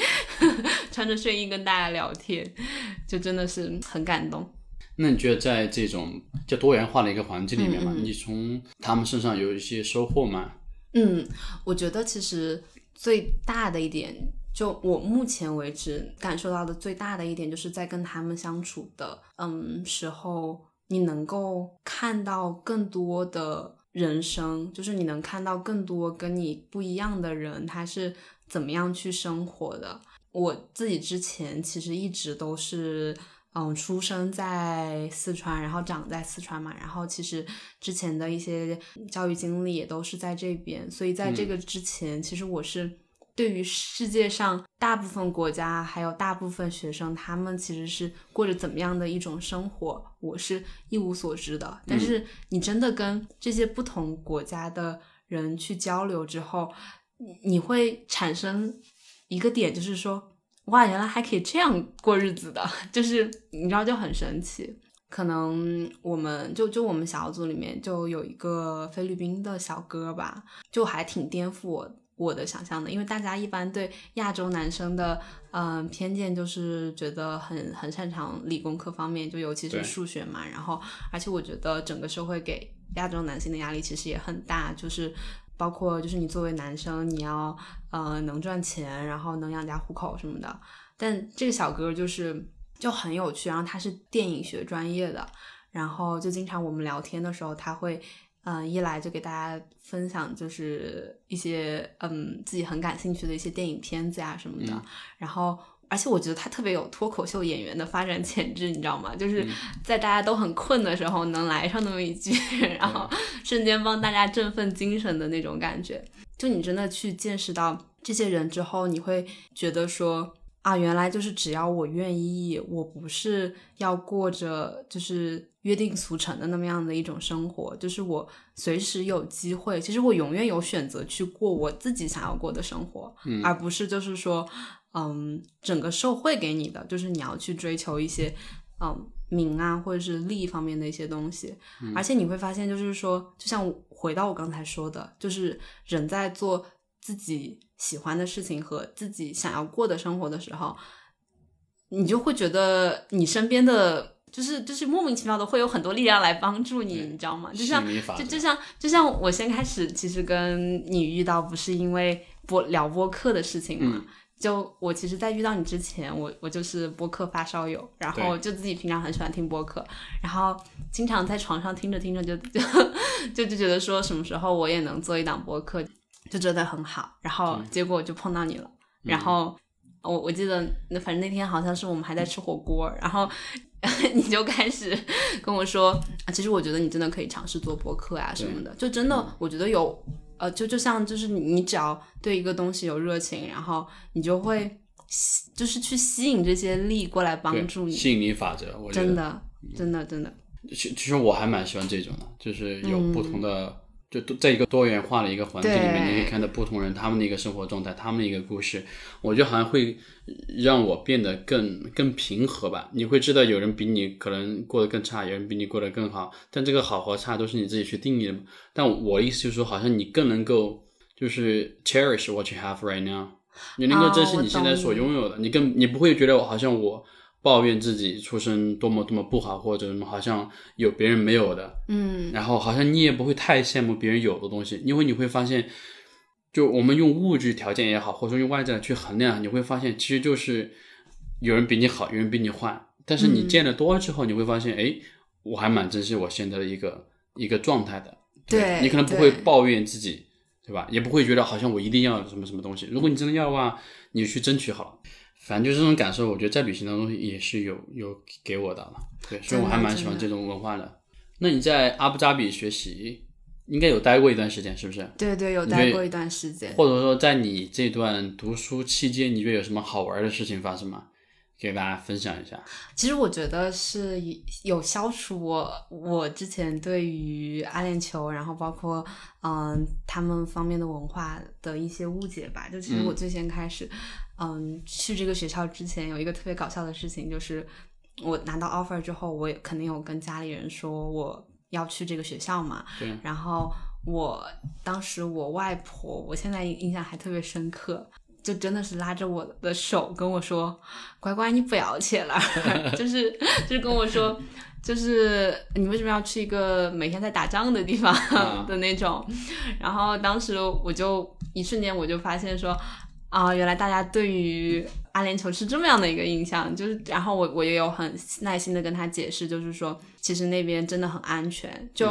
穿着睡衣跟大家聊天，就真的是很感动。那你觉得在这种就多元化的一个环境里面嘛，你从他们身上有一些收获吗？嗯，我觉得其实最大的一点，就我目前为止感受到的最大的一点，就是在跟他们相处的嗯时候，你能够看到更多的人生，就是你能看到更多跟你不一样的人，他是怎么样去生活的。我自己之前其实一直都是。嗯，出生在四川，然后长在四川嘛，然后其实之前的一些教育经历也都是在这边，所以在这个之前，其实我是对于世界上大部分国家还有大部分学生，他们其实是过着怎么样的一种生活，我是一无所知的。但是你真的跟这些不同国家的人去交流之后，你会产生一个点，就是说。哇，原来还可以这样过日子的，就是你知道就很神奇。可能我们就就我们小组里面就有一个菲律宾的小哥吧，就还挺颠覆我我的想象的。因为大家一般对亚洲男生的嗯偏见就是觉得很很擅长理工科方面，就尤其是数学嘛。然后而且我觉得整个社会给亚洲男性的压力其实也很大，就是。包括就是你作为男生，你要呃能赚钱，然后能养家糊口什么的。但这个小哥就是就很有趣，然后他是电影学专业的，然后就经常我们聊天的时候，他会嗯一来就给大家分享就是一些嗯自己很感兴趣的一些电影片子呀什么的，然后。而且我觉得他特别有脱口秀演员的发展潜质，你知道吗？就是在大家都很困的时候，能来上那么一句，然后瞬间帮大家振奋精神的那种感觉。就你真的去见识到这些人之后，你会觉得说啊，原来就是只要我愿意，我不是要过着就是约定俗成的那么样的一种生活，就是我随时有机会，其实我永远有选择去过我自己想要过的生活，而不是就是说。嗯，整个社会给你的就是你要去追求一些，嗯，名啊或者是利益方面的一些东西，而且你会发现，就是说，就像回到我刚才说的，就是人在做自己喜欢的事情和自己想要过的生活的时候，你就会觉得你身边的，就是就是莫名其妙的会有很多力量来帮助你，你知道吗？就像就就像就像我先开始其实跟你遇到不是因为播聊播客的事情嘛。就我其实，在遇到你之前，我我就是播客发烧友，然后就自己平常很喜欢听播客，然后经常在床上听着听着就 就就就觉得说什么时候我也能做一档播客，就觉得很好，然后结果就碰到你了，然后我我记得那反正那天好像是我们还在吃火锅，然后 你就开始跟我说啊，其实我觉得你真的可以尝试做播客啊什么的，就真的我觉得有。呃，就就像就是你，只要对一个东西有热情，然后你就会吸，就是去吸引这些力过来帮助你。吸引力法则，我真的，真的，真的。其其实我还蛮喜欢这种的，就是有不同的。就在一个多元化的一个环境里面，你可以看到不同人他们的一个生活状态，他们的一个故事。我觉得好像会让我变得更更平和吧。你会知道有人比你可能过得更差，有人比你过得更好，但这个好和差都是你自己去定义的。但我意思就是说，好像你更能够就是 cherish what you have right now，你能够珍惜你现在所拥有的，你更你不会觉得我好像我。抱怨自己出身多么多么不好，或者什么好像有别人没有的，嗯，然后好像你也不会太羡慕别人有的东西，因为你会发现，就我们用物质条件也好，或者说用外在去衡量，你会发现其实就是有人比你好，有人比你坏，但是你见得多了之后，你会发现，哎，我还蛮珍惜我现在的一个一个状态的，对你可能不会抱怨自己，对吧？也不会觉得好像我一定要什么什么东西，如果你真的要的话，你去争取好。了。反正就这种感受，我觉得在旅行当中也是有有给我的嘛，对，所以我还蛮喜欢这种文化的。那你在阿布扎比学习，应该有待过一段时间，是不是？对对，有待过一段时间。或者说，在你这段读书期间，你觉得有什么好玩的事情发生吗？给大家分享一下。其实我觉得是有消除我我之前对于阿联酋，然后包括嗯他们方面的文化的一些误解吧。就其实我最先开始。嗯，去这个学校之前有一个特别搞笑的事情，就是我拿到 offer 之后，我也肯定有跟家里人说我要去这个学校嘛。对。然后我当时我外婆，我现在印象还特别深刻，就真的是拉着我的手跟我说：“乖乖，你不要去了。”就是就是跟我说，就是你为什么要去一个每天在打仗的地方的那种？然后当时我就一瞬间我就发现说。啊，原来大家对于阿联酋是这么样的一个印象，就是，然后我我也有很耐心的跟他解释，就是说，其实那边真的很安全。就，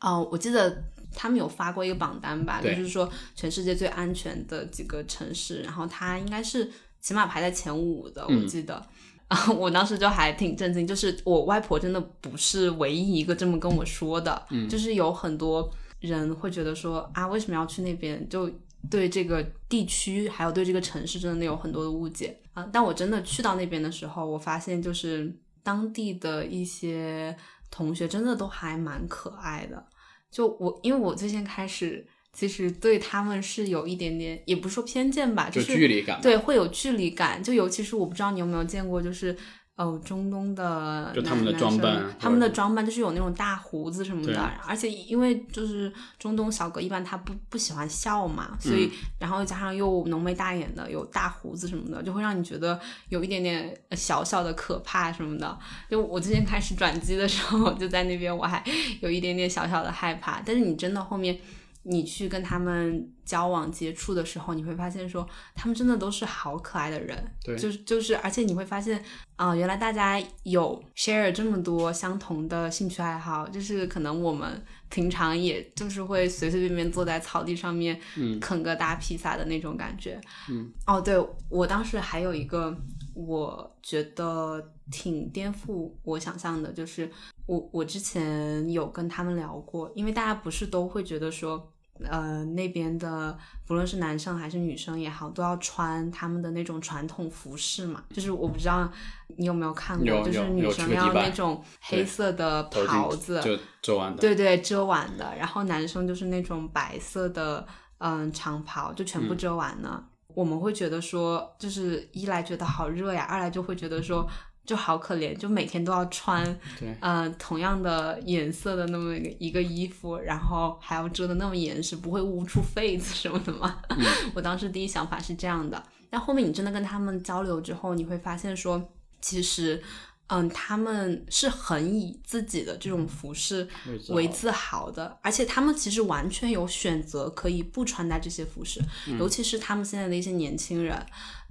哦，我记得他们有发过一个榜单吧，就是说全世界最安全的几个城市，然后它应该是起码排在前五的，嗯我记得。啊，我当时就还挺震惊，就是我外婆真的不是唯一一个这么跟我说的，嗯就是有很多人会觉得说啊，为什么要去那边？就对这个地区还有对这个城市真的有很多的误解啊。但我真的去到那边的时候，我发现就是当地的一些同学真的都还蛮可爱的。就我，因为我最先开始其实对他们是有一点点，也不是说偏见吧，就是是距离感，对，会有距离感。就尤其是我不知道你有没有见过，就是呃中东的就他们的装扮生他们的装扮就是有那种大胡子什么的，而且因为就是中东小哥一般他不不喜欢笑嘛，所以、然后加上又浓眉大眼的，有大胡子什么的，就会让你觉得有一点点呃小小的可怕什么的。就我之前开始转机的时候，就在那边我还有一点点小小的害怕，但是你真的后面。你去跟他们交往接触的时候，你会发现说他们真的都是好可爱的人，对就是就是，而且你会发现啊、原来大家有 share 这么多相同的兴趣爱好，就是可能我们平常也就是会随随便便坐在草地上面，嗯啃个大披萨的那种感觉。嗯，哦，对我当时还有一个我觉得挺颠覆我想象的，就是我我之前有跟他们聊过，因为大家不是都会觉得说。呃，那边的不论是男生还是女生也好，都要穿他们的那种传统服饰嘛。就是我不知道你有没有看过，就是女生要那种黑色的袍子，就遮完的，对对，遮完的。然后男生就是那种白色的，嗯，长袍，就全嗯部遮完了。我们会觉得说，就是一来觉得好热呀，二来就会觉得说。就好可怜，就每天都要穿，对呃，同样的颜色的那么一个衣服，然后还要遮的那么严实，不会捂出痱子什么的嘛。我当时第一想法是这样的，但后面你真的跟他们交流之后，你会发现说，其实，嗯，他们是很以自己的这种服饰为自豪为自豪的，而且他们其实完全有选择可以不穿戴这些服饰，尤其是他们现在的一些年轻人，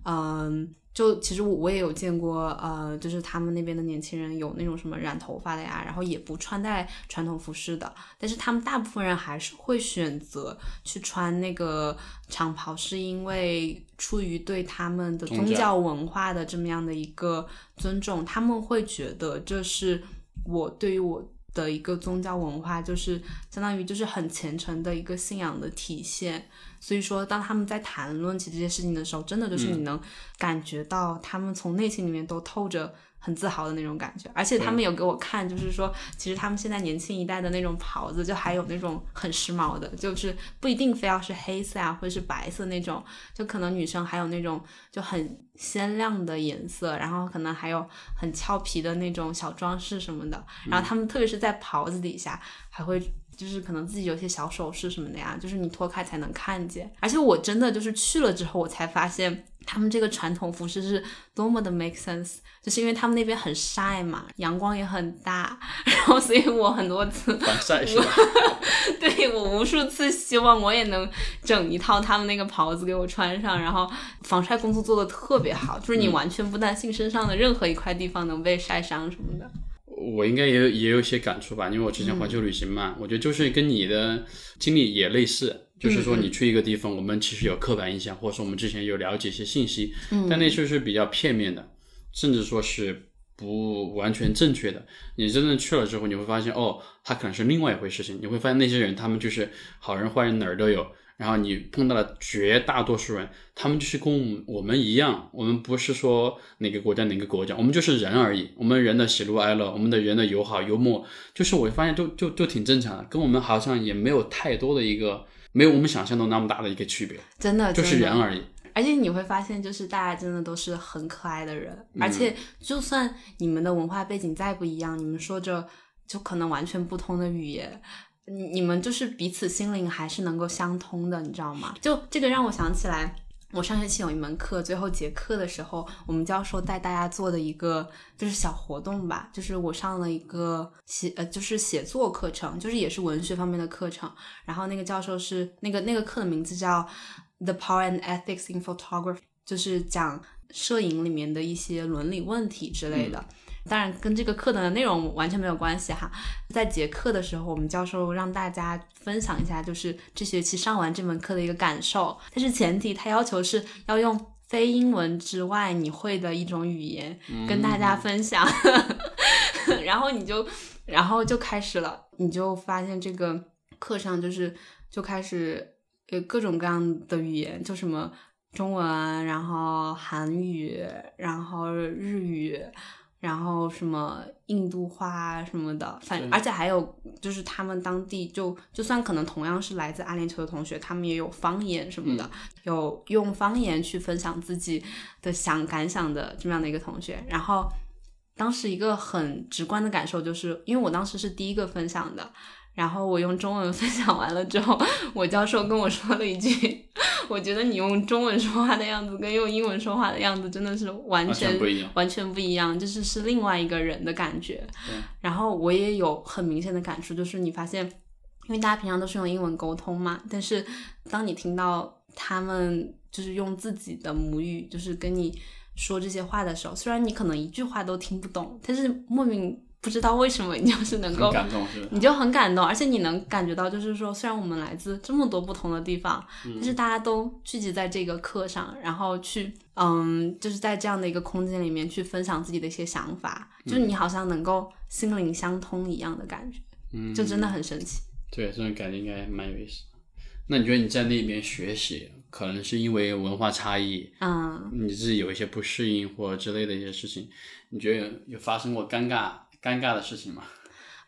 嗯。就其实我我也有见过，呃，就是他们那边的年轻人有那种什么染头发的呀，然后也不穿戴传统服饰的，但是他们大部分人还是会选择去穿那个长袍，是因为出于对他们的宗教文化的这么样的一个尊重，他们会觉得这是我对于我的一个宗教文化，就是相当于就是很虔诚的一个信仰的体现。所以说，当他们在谈论起这些事情的时候，真的就是你能感觉到他们从内心里面都透着很自豪的那种感觉。而且他们有给我看，就是说，其实他们现在年轻一代的那种袍子，就还有那种很时髦的，就是不一定非要是黑色啊，或者是白色那种，就可能女生还有那种就很鲜亮的颜色，然后可能还有很俏皮的那种小装饰什么的。然后他们特别是在袍子底下还会。就是可能自己有些小首饰什么的呀，就是你脱开才能看见。而且我真的就是去了之后，我才发现他们这个传统服饰是多么的 make sense，就是因为他们那边很晒嘛，阳光也很大，然后所以我很多次防晒是吧？对我无数次希望我也能整一套他们那个袍子给我穿上，然后防晒工作做的特别好，就是你完全不担心身上的任何一块地方能被晒伤什么的。我应该也有也有一些感触吧，因为我之前环球旅行嘛，我觉得就是跟你的经历也类似，就是说你去一个地方，我们其实有刻板印象，或者说我们之前有了解一些信息，但那就是比较片面的，甚至说是不完全正确的。你真正去了之后，你会发现，哦，它可能是另外一回事情。你会发现那些人，他们就是好人坏人哪儿都有。然后你碰到了绝大多数人，他们就是跟我们一样，我们不是说哪个国家哪个国家，我们就是人而已。我们人的喜怒哀乐，我们的人的友好幽默，就是我发现就就就挺正常的，跟我们好像也没有太多的一个，没有我们想象中那么大的一个区别，真的就是人而已。而且你会发现，就是大家真的都是很可爱的人，嗯而且就算你们的文化背景再不一样，你们说着就可能完全不通的语言，你你们就是彼此心灵还是能够相通的，你知道吗？就这个让我想起来。我上学期有一门课，最后结课的时候，我们教授带大家做的一个就是小活动吧，就是我上了一个写呃就是写作课程，就是也是文学方面的课程。然后那个教授是那个那个课的名字叫 The Power and Ethics in Photography，就是讲摄影里面的一些伦理问题之类的。当然跟这个课的内容完全没有关系哈。在结课的时候，我们教授让大家分享一下，就是这学期上完这门课的一个感受。但是前提，他要求是要用非英文之外你会的一种语言跟大家分享。然后你就，然后就开始了，你就发现这个课上就是就开始呃各种各样的语言，就什么中文，然后韩语，然后日语，然后什么印度话什么的，反而且还有就是他们当地就就算可能同样是来自阿联酋的同学，他们也有方言什么的，有用方言去分享自己的想感想的这么样的一个同学，然后。当时一个很直观的感受就是，因为我当时是第一个分享的，然后我用中文分享完了之后，我教授跟我说了一句：“ 我觉得你用中文说话的样子跟用英文说话的样子真的是完全完全不一样，就是是另外一个人的感觉。”然后我也有很明显的感触，就是你发现，因为大家平常都是用英文沟通嘛，但是当你听到他们就是用自己的母语，就是跟你。说这些话的时候，虽然你可能一句话都听不懂，但是莫名不知道为什么你就是能够感动，你就很感动，而且你能感觉到，就是说，虽然我们来自这么多不同的地方，但是大家都聚集在这个课上，然后去，嗯，就是在这样的一个空间里面去分享自己的一些想法，就是你好像能够心灵相通一样的感觉，嗯，就真的很神奇。对，这种感觉应该蛮有意思。那你觉得你在那边学习？可能是因为文化差异，嗯，你自己有一些不适应或之类的一些事情，你觉得有有发生过尴尬尴尬的事情吗？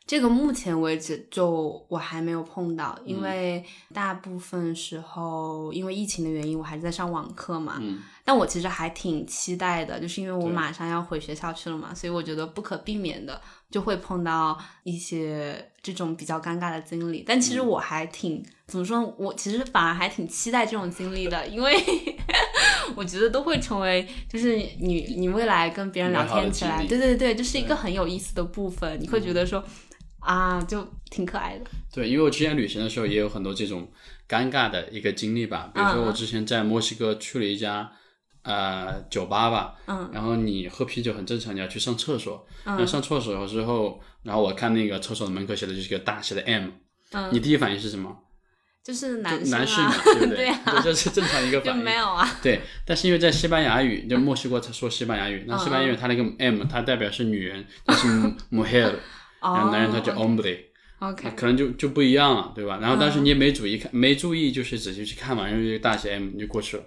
这个目前为止就我还没有碰到，因为大部分时候因为疫情的原因，我还是在上网课嘛。嗯，但我其实还挺期待的，就是因为我马上要回学校去了嘛，所以我觉得不可避免的就会碰到一些这种比较尴尬的经历。但其实我还挺怎么说，我其实反而还挺期待这种经历的，因为我觉得都会成为就是你你未来跟别人聊天起来，对对对，就是一个很有意思的部分，你会觉得说。啊，就挺可爱的。对，因为我之前旅行的时候也有很多这种尴尬的一个经历吧。比如说我之前在墨西哥去了一家呃酒吧吧，嗯，然后你喝啤酒很正常，你要去上厕所。嗯。那上厕所之后，然后我看那个厕所的门口写的就是一个大写的 M。嗯。你第一反应是什么？就是男男士嘛，对不对？对呀。这是正常一个反应。没有啊。对，但是因为在西班牙语，就墨西哥他说西班牙语，那西班牙语它那个 M 它代表是女人，就是 mujer。然后男人他叫 hombre，OK，可能就就不一样了，对吧？然后当时你也没注意看，没注意就是仔细去看嘛，然后就大写 M 你就过去了，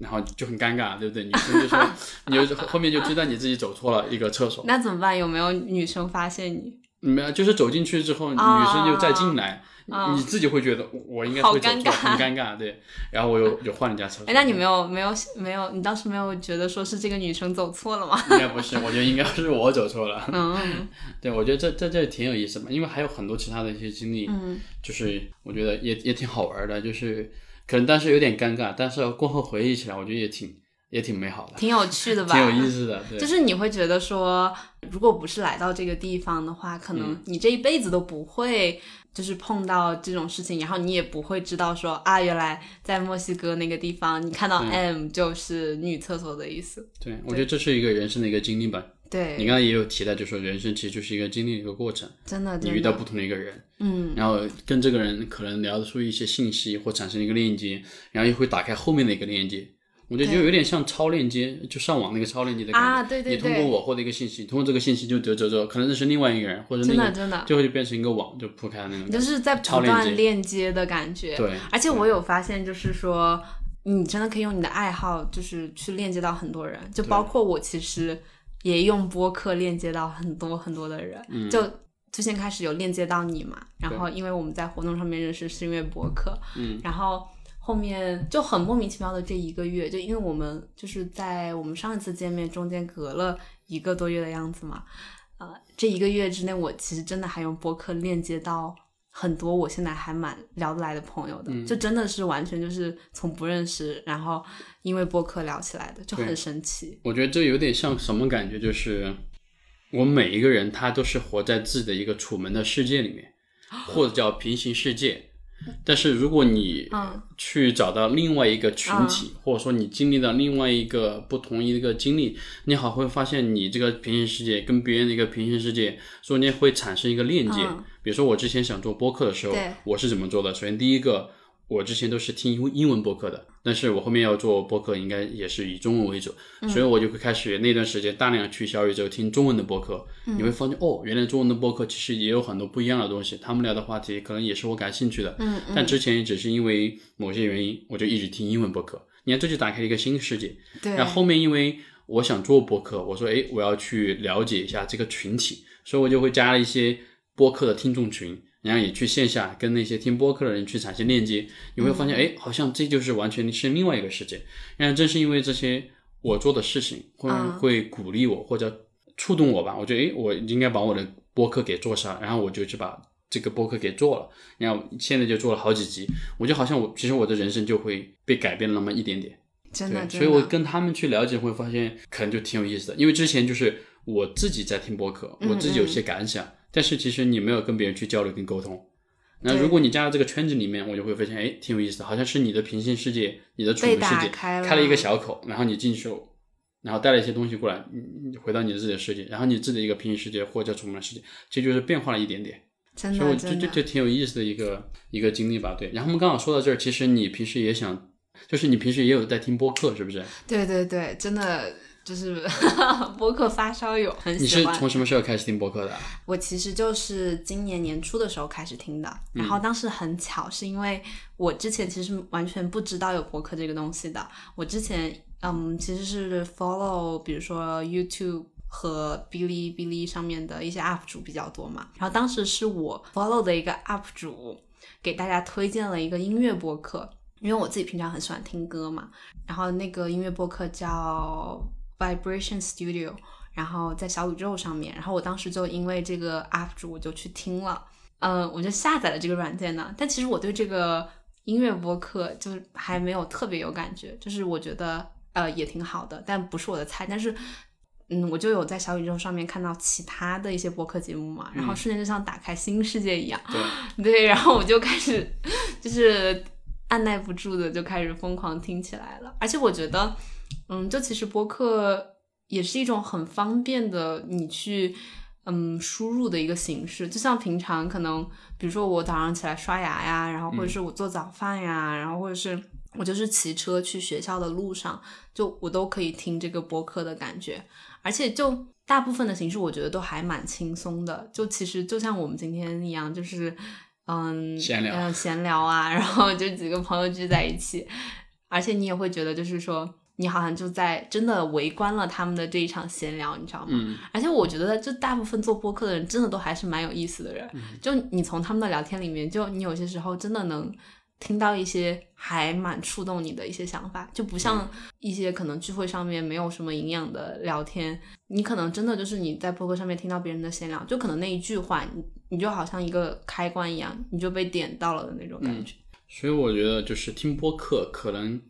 然后就很尴尬，对不对？女生就说，你就后面就知道你自己走错了一个厕所。那怎么办？有没有女生发现你？没有，就是走进去之后，女生就再进来。你自己会觉得我应该会尴尬，很尴尬，对。然后我又又换了家厕所。哎，那你没有没有没有，你当时没有觉得说是这个女生走错了吗？应该不是，我觉得应该是我走错了。嗯，对，我觉得这这这挺有意思嘛，因为还有很多其他的一些经历，嗯，就是我觉得也也挺好玩的，就是可能当时有点尴尬，但是过后回忆起来，我觉得也挺也挺美好的，挺有趣的吧？挺有意思的，对就是你会觉得说，如果不是来到这个地方的话，可能你这一辈子都不会。就是碰到这种事情，然后你也不会知道说啊，原来在墨西哥那个地方，你看到 M 就是女厕所的意思。对，我觉得这是一个人生的一个经历吧。对，你刚刚也有提到，就说人生其实就是一个经历的一个过程。真的，你遇到不同的一个人，嗯，然后跟这个人可能聊得出一些信息，或产生一个链接，然后又会打开后面的一个链接。我觉得就有点像超链接，就上网那个超链接的感觉。啊，对对对。你通过我获得一个信息，通过这个信息就得着着，可能认识另外一个人，或者那个，真的，最后就变成一个网，就铺开了那种。就是在不断链接的感觉。对。而且我有发现，就是说，你真的可以用你的爱好，就是去链接到很多人，就包括我，其实也用播客链接到很多很多的人。嗯。就最先开始有链接到你嘛，然后因为我们在活动上面认识，是因为播客。嗯。然后。后面就很莫名其妙的这一个月，就因为我们就是在我们上一次见面中间隔了一个多月的样子嘛，呃，这一个月之内，我其实真的还用播客链接到很多我现在还蛮聊得来的朋友的，就真的是完全就是从不认识，然后因为播客聊起来的，就很神奇。我觉得这有点像什么感觉，就是我们每一个人他都是活在自己的一个楚门的世界里面，或者叫平行世界。但是如果你嗯去找到另外一个群体，或者说你经历到另外一个不同一个经历，你好会发现你这个平行世界跟别人的一个平行世界中间会产生一个链接。嗯比如说我之前想做播客的时候，我是怎么做的？首先第一个，我之前都是听英英文播客的，但是我后面要做播客，应该也是以中文为主，嗯所以我就会开始那段时间大量去小宇宙听中文的播客。嗯你会发现哦，原来中文的播客其实也有很多不一样的东西，他们聊的话题可能也是我感兴趣的。嗯但之前只是因为某些原因，我就一直听英文播客。你看，这就打开了一个新世界。对，然后后面因为我想做播客，我说，诶，我要去了解一下这个群体，所以我就会加了一些播客的听众群，然后也去线下跟那些听播客的人去产生链接。你会发现，诶，好像这就是完全是另外一个世界。然后正是因为这些我做的事情，会嗯会鼓励我或者触动我吧。我觉得，哎，我应该把我的播客给做上，然后我就去把这个播客给做了。然后现在就做了好几集，我觉得好像我其实我的人生就会被改变了那么一点点。对，真的所以我，跟他们去了解，会发现可能就挺有意思的。因为之前就是我自己在听播客，嗯我自己有些感想，但是其实你没有跟别人去交流跟沟通。那如果你加入这个圈子里面，我就会发现，哎，挺有意思的，好像是你的平行世界，你的楚被门世界开了开了一个小口，然后你进去，然后带了一些东西过来，你你回到你的自己的世界，然后你自己的一个平行世界或者叫楚门世界，其实就是变化了一点点。真所以我就就就挺有意思的一个一个经历吧，对。然后我们刚好说到这儿，其实你平时也想，就是你平时也有在听播客，是不是？对对对，真的就是 播客发烧友，很你是喜欢。从什么时候开始听播客的啊？我其实就是今年年初的时候开始听的，嗯然后当时很巧，是因为我之前其实完全不知道有播客这个东西的。我之前嗯其实是 follow 比如说 YouTube 和哔哩哔哩上面的一些 UP 主比较多嘛，然后当时是我 follow 的一个 UP 主给大家推荐了一个音乐播客，因为我自己平常很喜欢听歌嘛，然后那个音乐播客叫 Vibration Studio。然后在小宇宙上面，然后我当时就因为这个 UP 主我就去听了，嗯，我就下载了这个软件呢。但其实我对这个音乐播客就还没有特别有感觉，就是我觉得呃也挺好的，但不是我的菜。但是嗯，我就有在小宇宙上面看到其他的一些播客节目嘛，然后瞬间就像打开新世界一样，对，对，然后我就开始就是按耐不住的就开始疯狂听起来了。而且我觉得，嗯，就其实播客也是一种很方便的你去嗯输入的一个形式，就像平常可能比如说我早上起来刷牙呀，然后或者是我做早饭呀，然后或者是。我就是骑车去学校的路上，就我都可以听这个播客的感觉，而且就大部分的形式，我觉得都还蛮轻松的。就其实就像我们今天一样，就是嗯闲聊嗯闲聊啊，然后就几个朋友聚在一起，而且你也会觉得就是说，你好像就在真的围观了他们的这一场闲聊，你知道吗？嗯，而且我觉得，就大部分做播客的人，真的都还是蛮有意思的人。就你从他们的聊天里面，就你有些时候真的能听到一些还蛮触动你的一些想法，就不像一些可能聚会上面没有什么营养的聊天，你可能真的就是你在播客上面听到别人的闲聊，就可能那一句话，你你就好像一个开关一样，你就被点到了的那种感觉。所以我觉得就是听播客可能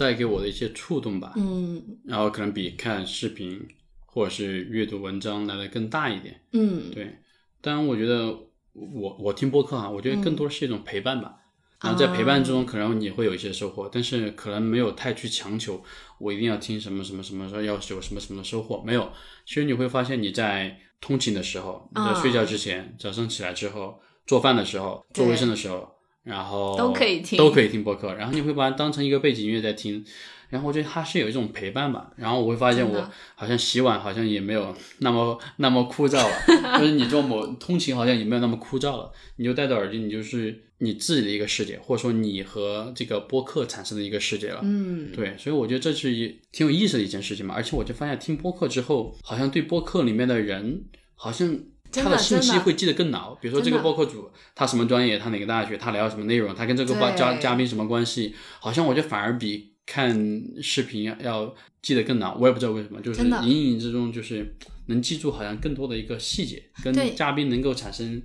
带给我的一些触动吧，嗯。然后可能比看视频或者是阅读文章来的更大一点。嗯。对，当然我觉得我我听播客啊，我觉得更多是一种陪伴吧。然后在陪伴中，可能你会有一些收获，但是可能没有太去强求，我一定要听什么什么什么，说要有什么什么的收获，没有。其实你会发现你在通勤的时候，你在睡觉之前，早上起来之后，做饭的时候，做卫生的时候，然后都可以听都可以听播客，然后你会把它当成一个背景音乐在听。然后我觉得它是有一种陪伴吧，然后我会发现我好像洗碗好像也没有那么 那么枯燥了，就是你做某通勤好像也没有那么枯燥了，你就戴着耳机，你就是你自己的一个世界，或者说你和这个播客产生的一个世界了。嗯，对，所以我觉得这是一挺有意思的一件事情嘛，而且我就发现听播客之后，好像对播客里面的人，好像真的信息会记得更牢。比如说这个播客主他什么专业，他哪个大学，他聊什么内容，他跟这个嘉嘉嘉宾什么关系，好像我觉得反而比看视频要要记得更牢。我也不知道为什么，就是隐隐之中就是能记住好像更多的一个细节，跟嘉宾能够产生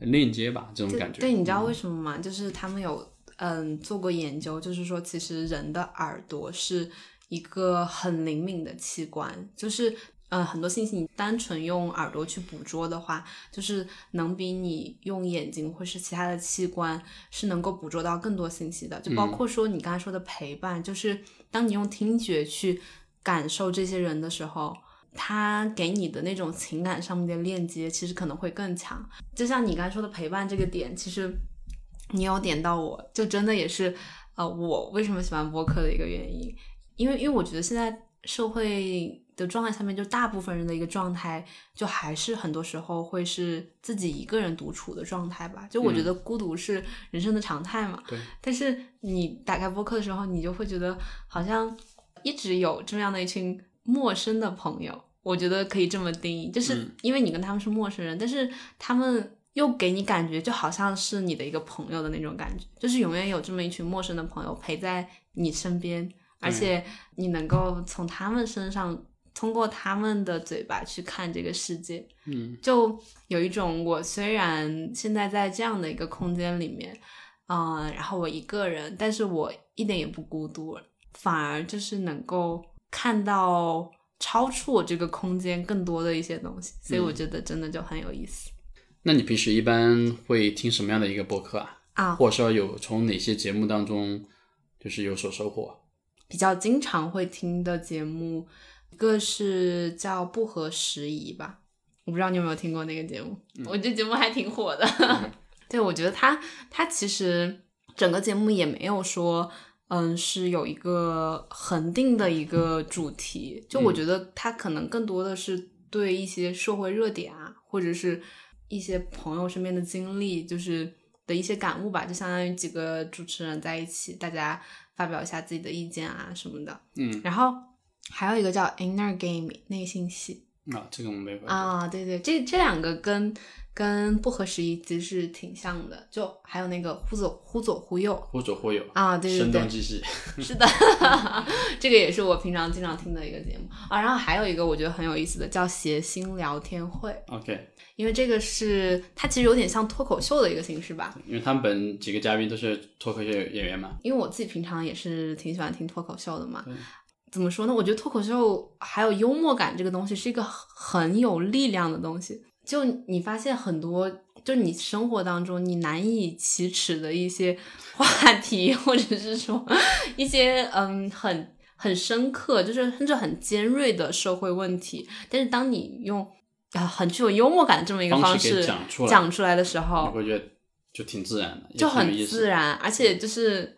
链接吧，这种感觉。对对，你知道为什么吗？就是他们有嗯做过研究，就是说其实人的耳朵是一个很灵敏的器官，就是呃，很多信息你单纯用耳朵去捕捉的话，就是能比你用眼睛或是其他的器官是能够捕捉到更多信息的。就包括说你刚才说的陪伴，就是当你用听觉去感受这些人的时候，他给你的那种情感上面的链接，其实可能会更强。就像你刚才说的陪伴这个点，其实你有点到我，就真的也是呃，我为什么喜欢播客的一个原因，因为因为我觉得现在社会。的状态下面，就大部分人的一个状态，就还是很多时候会是自己一个人独处的状态吧。就我觉得孤独是人生的常态嘛。对。但是你打开播客的时候，你就会觉得好像一直有这样的一群陌生的朋友。我觉得可以这么定义，就是因为你跟他们是陌生人，但是他们又给你感觉就好像是你的一个朋友的那种感觉，就是永远有这么一群陌生的朋友陪在你身边，而且你能够从他们身上。通过他们的嘴巴去看这个世界，嗯，就有一种我虽然现在在这样的一个空间里面，嗯，然后我一个人，但是我一点也不孤独，反而就是能够看到超出我这个空间更多的一些东西，所以我觉得真的就很有意思。那你平时一般会听什么样的一个播客啊？啊，或者说有从哪些节目当中就是有所收获？比较经常会听的节目。一个是叫不合时宜吧，我不知道你有没有听过那个节目，我这节目还挺火的。对，我觉得他他其实整个节目也没有说，嗯，是有一个恒定的一个主题，就我觉得他可能更多的是对一些社会热点啊，或者是一些朋友身边的经历，就是的一些感悟吧，就相当于几个主持人在一起，大家发表一下自己的意见啊什么的。嗯，然后。还有一个叫 Inner Game 内心戏。啊，这个我没有啊，对对，这这两个跟跟不合时宜其实是挺像的，就还有那个忽左忽左忽右，忽左忽右啊，对对对，声东击西，是的，这个也是我平常经常听的一个节目。啊。然后还有一个我觉得很有意思的叫谐星聊天会，OK，因为这个是它其实有点像脱口秀的一个形式吧，因为他们本几个嘉宾都是脱口秀演员嘛，因为我自己平常也是挺喜欢听脱口秀的嘛。怎么说呢？我觉得脱口秀还有幽默感这个东西是一个很有力量的东西。就你发现很多，就你生活当中你难以启齿的一些话题，或者是说一些嗯很很深刻，就是甚至很尖锐的社会问题，但是当你用啊很具有幽默感这么一个方式讲出来的时候，你会觉得就挺自然的，就很自然，而且就是。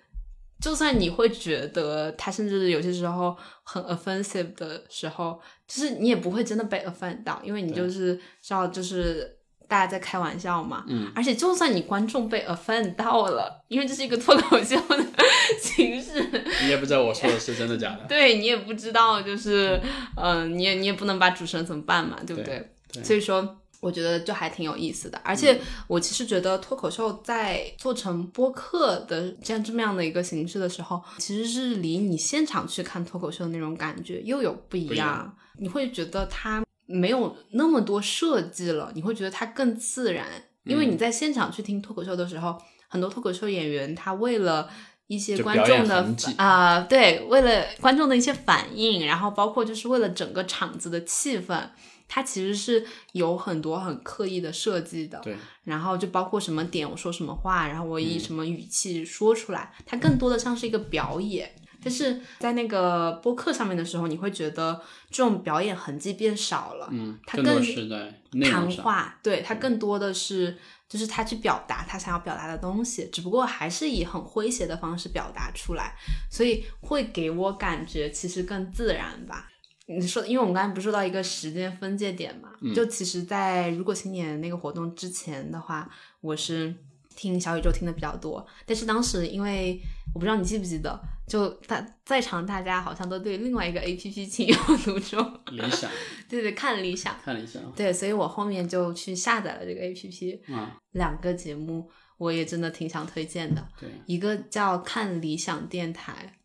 就算你会觉得他甚至有些时候很 offensive 的时候，就是你也不会真的被 offend 到，因为你就是知道就是大家在开玩笑嘛。嗯。而且就算你观众被 offend 到了，因为这是一个脱口秀的 形式，你也不知道我说的是真的假的。对你也不知道，就是嗯，你也你也不能把主持人怎么办嘛，对不对？所以说。我觉得就还挺有意思的，而且我其实觉得脱口秀在做成播客的这样这么样的一个形式的时候，其实是离你现场去看脱口秀的那种感觉又有不一样。你会觉得它没有那么多设计了，你会觉得它更自然。因为你在现场去听脱口秀的时候，很多脱口秀演员他为了一些观众的啊，对，为了观众的一些反应，然后包括就是为了整个场子的气氛。它其实是有很多很刻意的设计的，对。然后就包括什么点我说什么话，然后我以什么语气说出来，它更多的像是一个表演。但是在那个播客上面的时候，你会觉得这种表演痕迹变少了，嗯，它更是在谈话，对，它更多的是就是他去表达他想要表达的东西，只不过还是以很诙谐的方式表达出来，所以会给我感觉其实更自然吧。你说，因为我们刚才不是说到一个时间分界点嘛？就其实，在如果青年那个活动之前的话，我是听小宇宙听的比较多。但是当时因为我不知道你记不记得，就大在场大家好像都对另外一个 A P P 情有独钟。理想。对对，看理想。看理想。对，所以我后面就去下载了这个 A P P。嗯。两个节目我也真的挺想推荐的。对。一个叫看理想电台，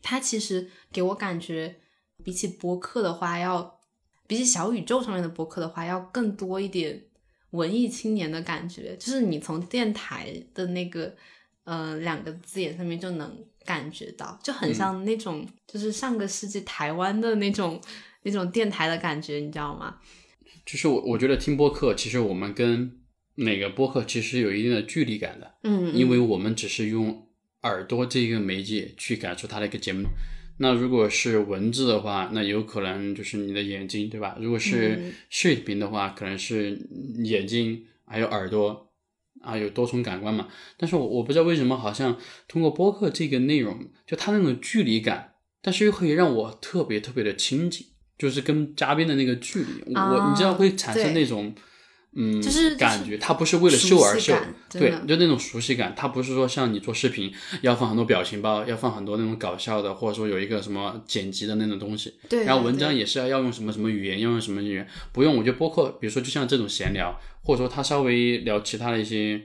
它其实给我感觉。比起播客的话，要比起小宇宙上面的播客的话，要更多一点文艺青年的感觉。就是你从电台的那个呃两个字眼上面就能感觉到，就很像那种就是上个世纪台湾的那种那种电台的感觉，你知道吗？就是我我觉得听播客，其实我们跟哪个播客其实有一定的距离感的，嗯，因为我们只是用耳朵这个媒介去感受它的一个节目。那如果是文字的话，那有可能就是你的眼睛，对吧？如果是视频的话，可能是眼睛还有耳朵啊，有多重感官嘛。但是我我不知道为什么，好像通过播客这个内容，就它那种距离感，但是又可以让我特别特别的亲近。就是跟嘉宾的那个距离，我你知道会产生那种，嗯，就是感觉，他不是为了秀而秀，对，就那种熟悉感，他不是说像你做视频要放很多表情包，要放很多那种搞笑的，或者说有一个什么剪辑的那种东西，对，然后文章也是要要用什么什么语言，要用什么语言，不用，我觉得播客，比如说就像这种闲聊，或者说他稍微聊其他的一些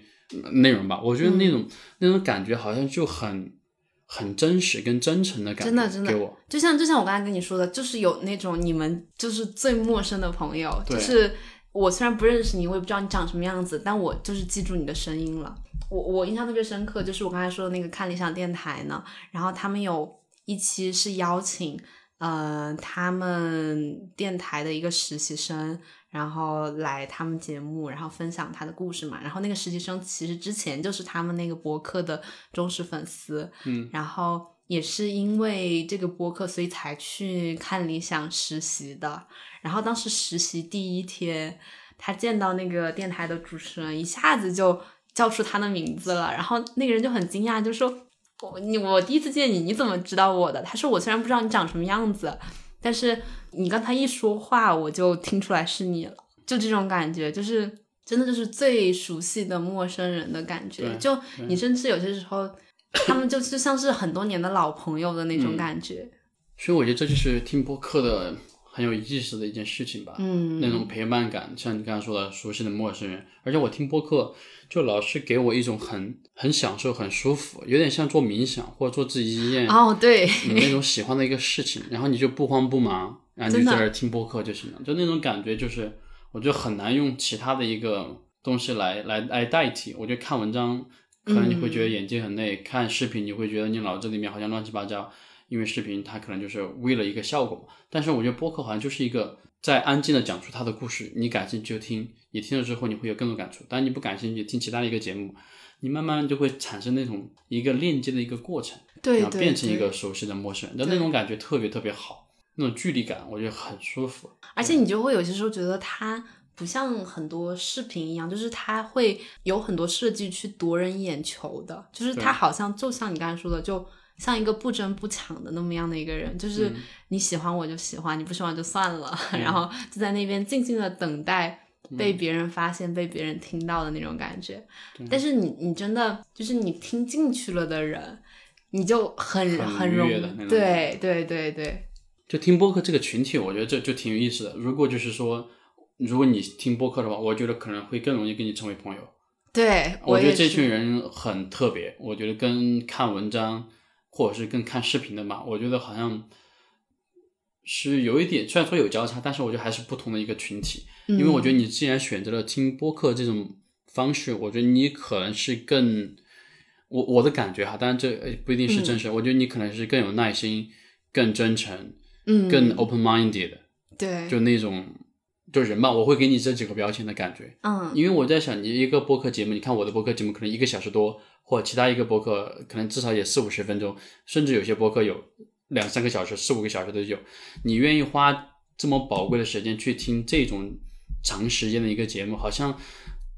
内容吧，我觉得那种那种感觉好像就很。很真实跟真诚的感觉，真的真的。给我，就像就像我刚才跟你说的，就是有那种你们就是最陌生的朋友，就是我虽然不认识你，我也不知道你长什么样子，但我就是记住你的声音了。我我印象特别深刻，就是我刚才说的那个看理想电台呢，然后他们有一期是邀请，呃，他们电台的一个实习生。然后来他们节目，然后分享他的故事嘛。然后那个实习生其实之前就是他们那个博客的忠实粉丝，嗯，然后也是因为这个播客，所以才去看理想实习的。然后当时实习第一天，他见到那个电台的主持人，一下子就叫出他的名字了。然后那个人就很惊讶，就说：“我你我第一次见你，你怎么知道我的？”他说：“我虽然不知道你长什么样子。”但是你刚才一说话，我就听出来是你了，就这种感觉，就是真的就是最熟悉的陌生人的感觉。就你甚至有些时候，他们就就像是很多年的老朋友的那种感觉。所以我觉得这就是听播客的很有意思的一件事情吧。嗯，那种陪伴感，像你刚才说的熟悉的陌生人，而且我听播客就老是给我一种很很享受、很舒服，有点像做冥想或者做自己一件哦对那种喜欢的一个事情，然后你就不慌不忙，然后你就在这听播客就行了，就那种感觉就是我觉得很难用其他的一个东西来来来代替。我觉得看文章可能你会觉得眼睛很累，看视频你会觉得你脑子里面好像乱七八糟。因为视频它可能就是为了一个效果嘛，但是我觉得播客好像就是一个在安静的讲出他的故事，你感兴趣就听，你听了之后你会有更多感触，但你不感兴趣听其他的一个节目，你慢慢就会产生那种一个链接的一个过程，对，然后变成一个熟悉的陌生人，就那种感觉特别特别好，那种距离感我觉得很舒服，而且你就会有些时候觉得它不像很多视频一样，就是它会有很多设计去夺人眼球的，就是它好像就像你刚才说的就。像一个不争不抢的那么样的一个人，就是你喜欢我就喜欢，你不喜欢就算了，然后就在那边静静的等待被别人发现、被别人听到的那种感觉。但是你你真的就是你听进去了的人，你就很很容易对对对对。就听播客这个群体，我觉得这就挺有意思的。如果就是说，如果你听播客的话，我觉得可能会更容易跟你成为朋友。对，我觉得这群人很特别。我觉得跟看文章。或者是更看视频的嘛，我觉得好像是有一点，虽然说有交叉，但是我觉得还是不同的一个群体。因为我觉得你既然选择了听播客这种方式，我觉得你可能是更我我的感觉哈，当然这不一定是真实。我觉得你可能是更有耐心、更真诚、嗯，更 open minded，对，就那种就人吧，我会给你这几个标签的感觉。嗯，因为我在想，你一个播客节目，你看我的播客节目可能一个小时多。或其他一个播客可能至少也四五十分钟，甚至有些播客有两三个小时、四五个小时都有。你愿意花这么宝贵的时间去听这种长时间的一个节目，好像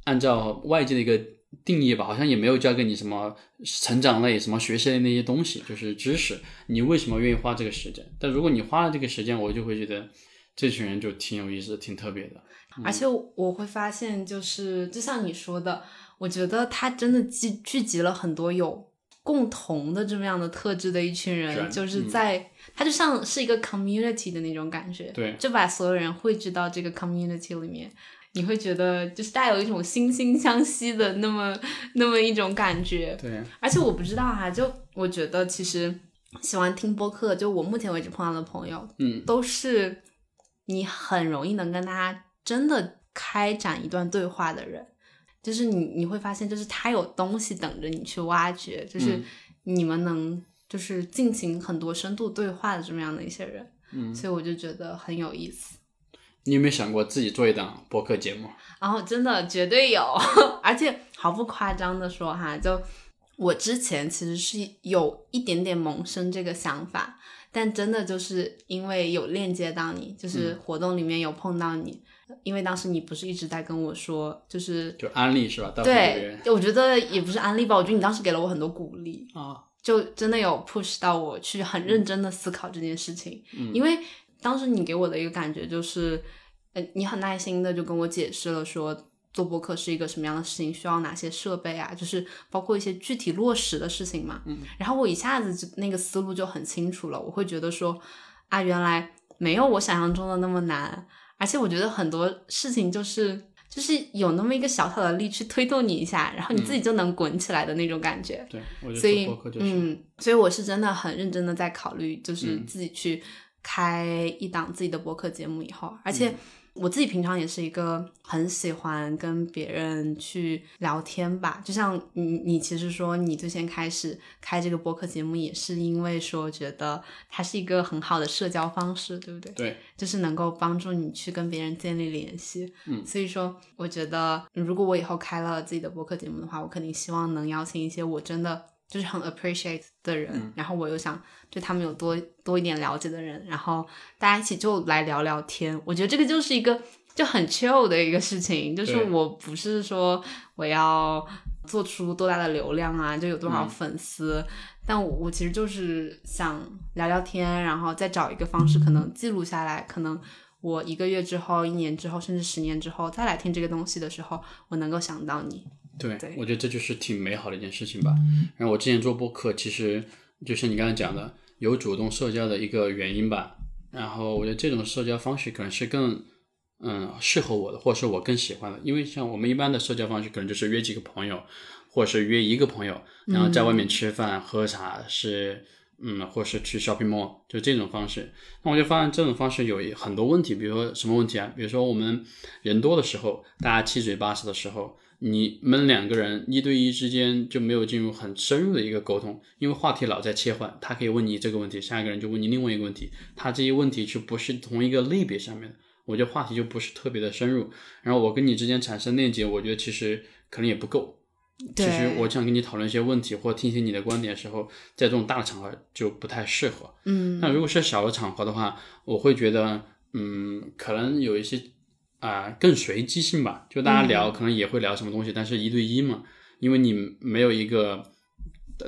按照外界的一个定义吧，好像也没有教给你什么成长类、什么学习类那些东西，就是知识。你为什么愿意花这个时间？但如果你花了这个时间，我就会觉得这群人就挺有意思、挺特别的。而且我会发现，就是就像你说的。我觉得他真的聚聚集了很多有共同的这么样的特质的一群人，就是在他就像是一个 community 的那种感觉，对，就把所有人汇聚到这个 community 里面，你会觉得就是带有一种惺惺相惜的那么那么一种感觉，对。而且我不知道哈，就我觉得其实喜欢听播客，就我目前为止碰到的朋友，嗯，都是你很容易能跟他真的开展一段对话的人。就是你你会发现，就是他有东西等着你去挖掘，就是你们能就是进行很多深度对话的这么样的一些人。嗯，所以我就觉得很有意思。你有没有想过自己做一档播客节目？然后真的绝对有，而且毫不夸张的说哈，就我之前其实是有一点点萌生这个想法，但真的就是因为有链接到你，就是活动里面有碰到你，因为当时你不是一直在跟我说，就是就安利是吧？对，我觉得也不是安利吧，我觉得你当时给了我很多鼓励啊，就真的有 push 到我去很认真的思考这件事情，因为。当时你给我的一个感觉就是，呃，你很耐心的就跟我解释了说做播客是一个什么样的事情，需要哪些设备啊，就是包括一些具体落实的事情嘛。嗯。然后我一下子就那个思路就很清楚了，我会觉得说啊，原来没有我想象中的那么难，而且我觉得很多事情就是就是有那么一个小小的力去推动你一下，然后你自己就能滚起来的那种感觉。对，所以嗯，所以我是真的很认真的在考虑，就是自己去。开一档自己的博客节目以后，而且我自己平常也是一个很喜欢跟别人去聊天吧。就像你，你其实说你最先开始开这个播客节目，也是因为说觉得它是一个很好的社交方式，对不对？对，就是能够帮助你去跟别人建立联系。嗯，所以说，我觉得如果我以后开了自己的播客节目的话，我肯定希望能邀请一些我真的。就是很 appreciate 的人，然后我又想对他们有多多一点了解的人，然后大家一起就来聊聊天。我觉得这个就是一个就很 chill 的一个事情，就是我不是说我要做出多大的流量啊，就有多少粉丝，但我我其实就是想聊聊天，然后再找一个方式，可能记录下来，可能我一个月之后、一年之后，甚至十年之后再来听这个东西的时候，我能够想到你。对，我觉得这就是挺美好的一件事情吧。然后我之前做播客，其实就像你刚才讲的，有主动社交的一个原因吧。然后我觉得这种社交方式可能是更嗯适合我的，或者是我更喜欢的。因为像我们一般的社交方式，可能就是约几个朋友，或者是约一个朋友，然后在外面吃饭喝茶，是嗯，或是去 shopping mall，就这种方式。那我就发现这种方式有很多问题，比如说什么问题啊？比如说我们人多的时候，大家七嘴八舌的时候。你们两个人一对一之间就没有进入很深入的一个沟通，因为话题老在切换，他可以问你这个问题，下一个人就问你另外一个问题，他这些问题就不是同一个类别上面的，我觉得话题就不是特别的深入。然后我跟你之间产生链接，我觉得其实可能也不够。其实我想跟你讨论一些问题或听听你的观点的时候，在这种大的场合就不太适合。嗯，那如果是小的场合的话，我会觉得，嗯，可能有一些。啊，更随机性吧，就大家聊可能也会聊什么东西，但是一对一嘛，因为你没有一个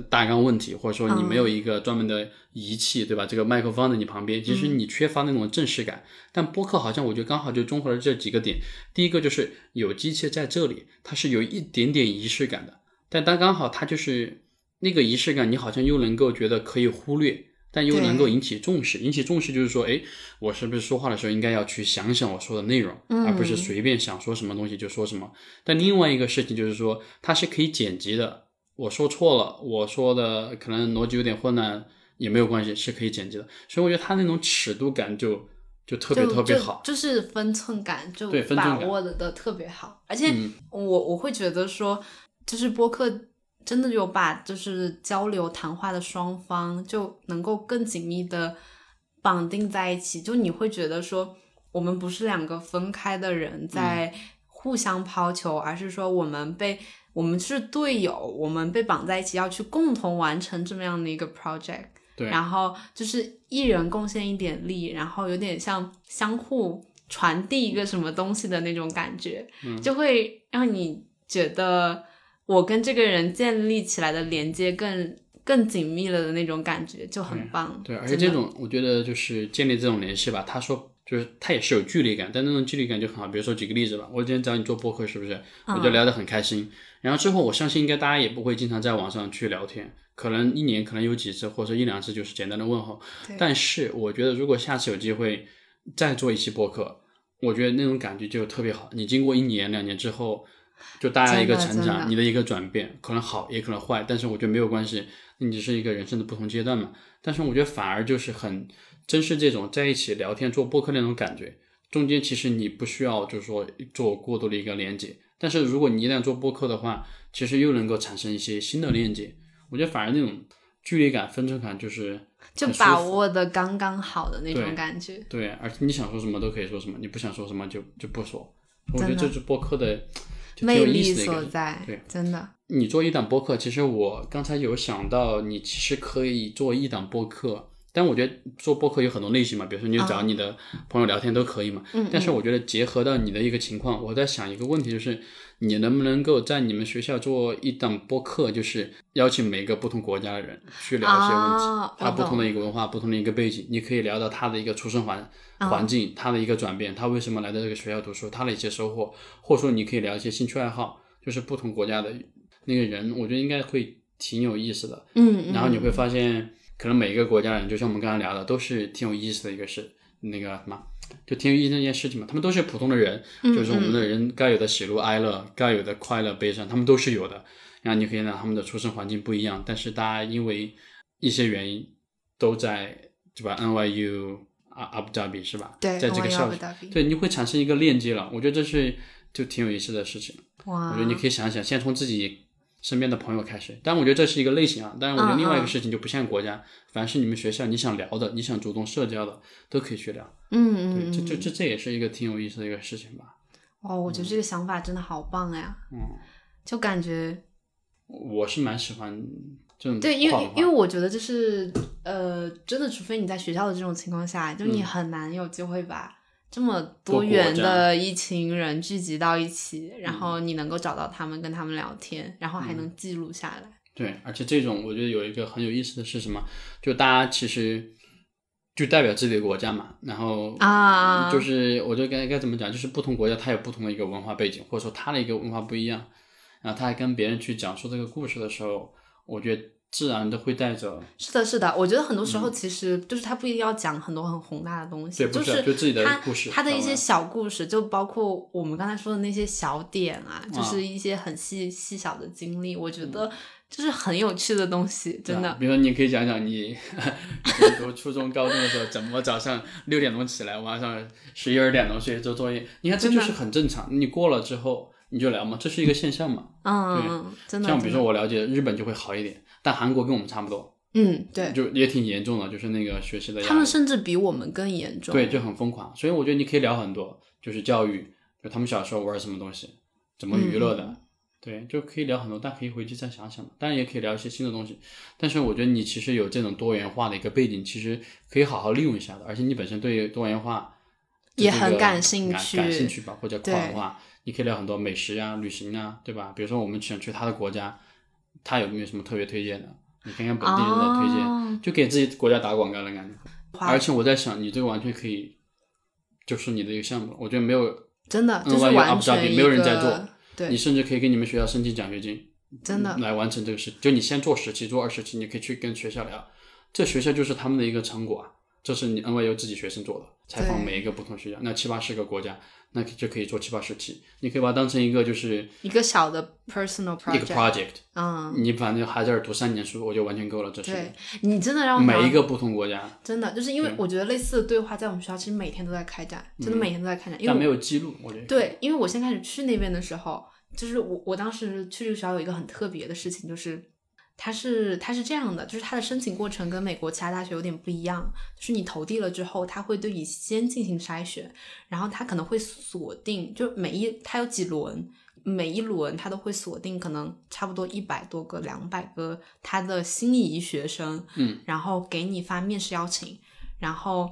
大纲问题，或者说你没有一个专门的仪器，对吧？这个麦克风在你旁边，其实你缺乏那种正式感。但播客好像我觉得刚好就综合了这几个点，第一个就是有机器在这里，它是有一点点仪式感的，但它刚好它就是那个仪式感，你好像又能够觉得可以忽略。但又能够引起重视，引起重视就是说，哎，我是不是说话的时候应该要去想想我说的内容，而不是随便想说什么东西就说什么。但另外一个事情就是说，它是可以剪辑的。我说错了，我说的可能逻辑有点混乱也没有关系，是可以剪辑的。所以我觉得它那种尺度感就就特别特别好，就是分寸感就把握的的特别好。而且我我会觉得说，就是播客。真的有把就是交流谈话的双方就能够更紧密的绑定在一起，就你会觉得说我们不是两个分开的人在互相抛球，而是说我们被我们是队友，我们被绑在一起要去共同完成这么样的一个 project。对，然后就是一人贡献一点力，然后有点像相互传递一个什么东西的那种感觉，就会让你觉得。我跟这个人建立起来的连接更更紧密了的那种感觉就很棒。对，而且这种我觉得就是建立这种联系吧。他说就是他也是有距离感，但那种距离感就很好。比如说举个例子吧，我今天找你做播客是不是？我就聊得很开心。然后之后我相信应该大家也不会经常在网上去聊天，可能一年可能有几次或者一两次就是简单的问候。但是我觉得如果下次有机会再做一期播客，我觉得那种感觉就特别好。你经过一年两年之后。就大家一个成长，你的一个转变，可能好也可能坏，但是我觉得没有关系，你只是一个人生的不同阶段嘛。但是我觉得反而就是很珍视这种在一起聊天做播客那种感觉，中间其实你不需要就是说做过多的一个连接，但是如果你一旦做播客的话，其实又能够产生一些新的链接。我觉得反而那种距离感、分寸感就是就把握的刚刚好的那种感觉。对，而且你想说什么都可以说什么，你不想说什么就就不说。我觉得这是播客的魅力。所在，对真的，你做一档播客，其实我刚才有想到，你其实可以做一档播客，但我觉得做播客有很多类型嘛，比如说你就找你的朋友聊天都可以嘛。啊嗯但是我觉得结合到你的一个情况，我在想一个问题，就是你能不能够在你们学校做一档播客，就是邀请每个不同国家的人去聊一些问题，啊他不同的一个文化、不同的一个背景，你可以聊到他的一个出生环啊环境，他的一个转变，他为什么来到这个学校读书，他的一些收获，或者说你可以聊一些兴趣爱好，就是不同国家的那个人，我觉得应该会挺有意思的。嗯，嗯然后你会发现，可能每一个国家人，就像我们刚才聊的，都是挺有意思的一个事，那个什么，就挺有意思的一件事情嘛。他们都是普通的人，嗯就是我们的人该有的喜怒哀乐，该有的快乐悲伤，他们都是有的。然后你可以让他们的出生环境不一样，但是大家因为一些原因都在对吧？NYU 阿阿布扎比是吧？对，在这个校对，你会产生一个链接了。我觉得这是就挺有意思的事情。哇，我觉得你可以想想，先从自己身边的朋友开始。但我觉得这是一个类型啊。但是，我觉得嗯另外一个嗯事情就不像国家，凡是你们学校你想聊的、你想主动社交的，都可以去聊。对，嗯嗯这这嗯，这这也是一个挺有意思的一个事情吧。哦，我觉得这个想法真的好棒呀，嗯，就感觉我是蛮喜欢这种对，因为因为我觉得就是呃，真的，除非你在学校的这种情况下，就你嗯很难有机会把这么多元的一群人聚集到一起，然嗯后你能够找到他们，跟他们聊天，然后还能记录下来。对，而且这种我觉得有一个很有意思的是什么？就大家其实就代表自己的国家嘛，然后啊就是我觉得该该怎么讲，就是不同国家它有不同的一个文化背景，或者说它的一个文化不一样，然后他还跟别人去讲述这个故事的时候，我觉得自然的会带着是的，是的，我觉得很多时候其实就是他不一定要讲很多很宏大的东西，嗯对不就是就自己的他故事他的一些小故事，就包括我们刚才说的那些小点啊，就啊是一些很细细小的经历，我觉得就是很有趣的东西，真的。啊比如说，你可以讲讲你 你读初中、高中的时候，怎么早上六点钟起来，晚上十一二点钟睡做作业。你看，这就是很正常。你过了之后，你就聊嘛，这是一个现象嘛。嗯，嗯真的。像比如说我了解日本就会好一点，但韩国跟我们差不多，嗯，对，就也挺严重的，就是那个学习的压力。他们甚至比我们更严重。对，就很疯狂。所以我觉得你可以聊很多，就是教育，就他们小时候玩什么东西，怎么娱乐的，嗯对，就可以聊很多。但可以回去再想想，当然也可以聊一些新的东西。但是我觉得你其实有这种多元化的一个背景，其实可以好好利用一下的。而且你本身对多元化也很感兴趣感感兴趣吧，或者跨文对化，你可以聊很多美食啊、旅行啊，对吧？比如说我们想去他的国家，他有没有什么特别推荐的？你看看本地人的推荐，哦就给自己国家打广告的感觉。而且我在想，你这个完全可以，就是你的一个项目，我觉得没有，真的就是完全没有人在做对，你甚至可以给你们学校申请奖学金，真的来完成这个事。就你先做十期，做二十期，你可以去跟学校聊，这学校就是他们的一个成果啊，这是你 NYU 自己学生做的，采访每一个不同学校，那七八十个国家，那就可以做七八十期，你可以把它当成一个就是一个小的 personal project 一个。project，嗯，你反正还在这儿读三年书，我就完全够了，这是对你真的让我每一个不同国家，真的就是因为我觉得类似的对话在我们学校其实每天都在开展，真的每天都在开展，因为但没有记录，我觉得。对，因为我先开始去那边的时候，就是我我当时去这个学校有一个很特别的事情，就是它是它是这样的，就是它的申请过程跟美国其他大学有点不一样，就是你投递了之后，他会对你先进行筛选，然后他可能会锁定，就每一它有几轮。每一轮他都会锁定可能差不多一百多个、两百个他的心仪学生，嗯，然后给你发面试邀请，然后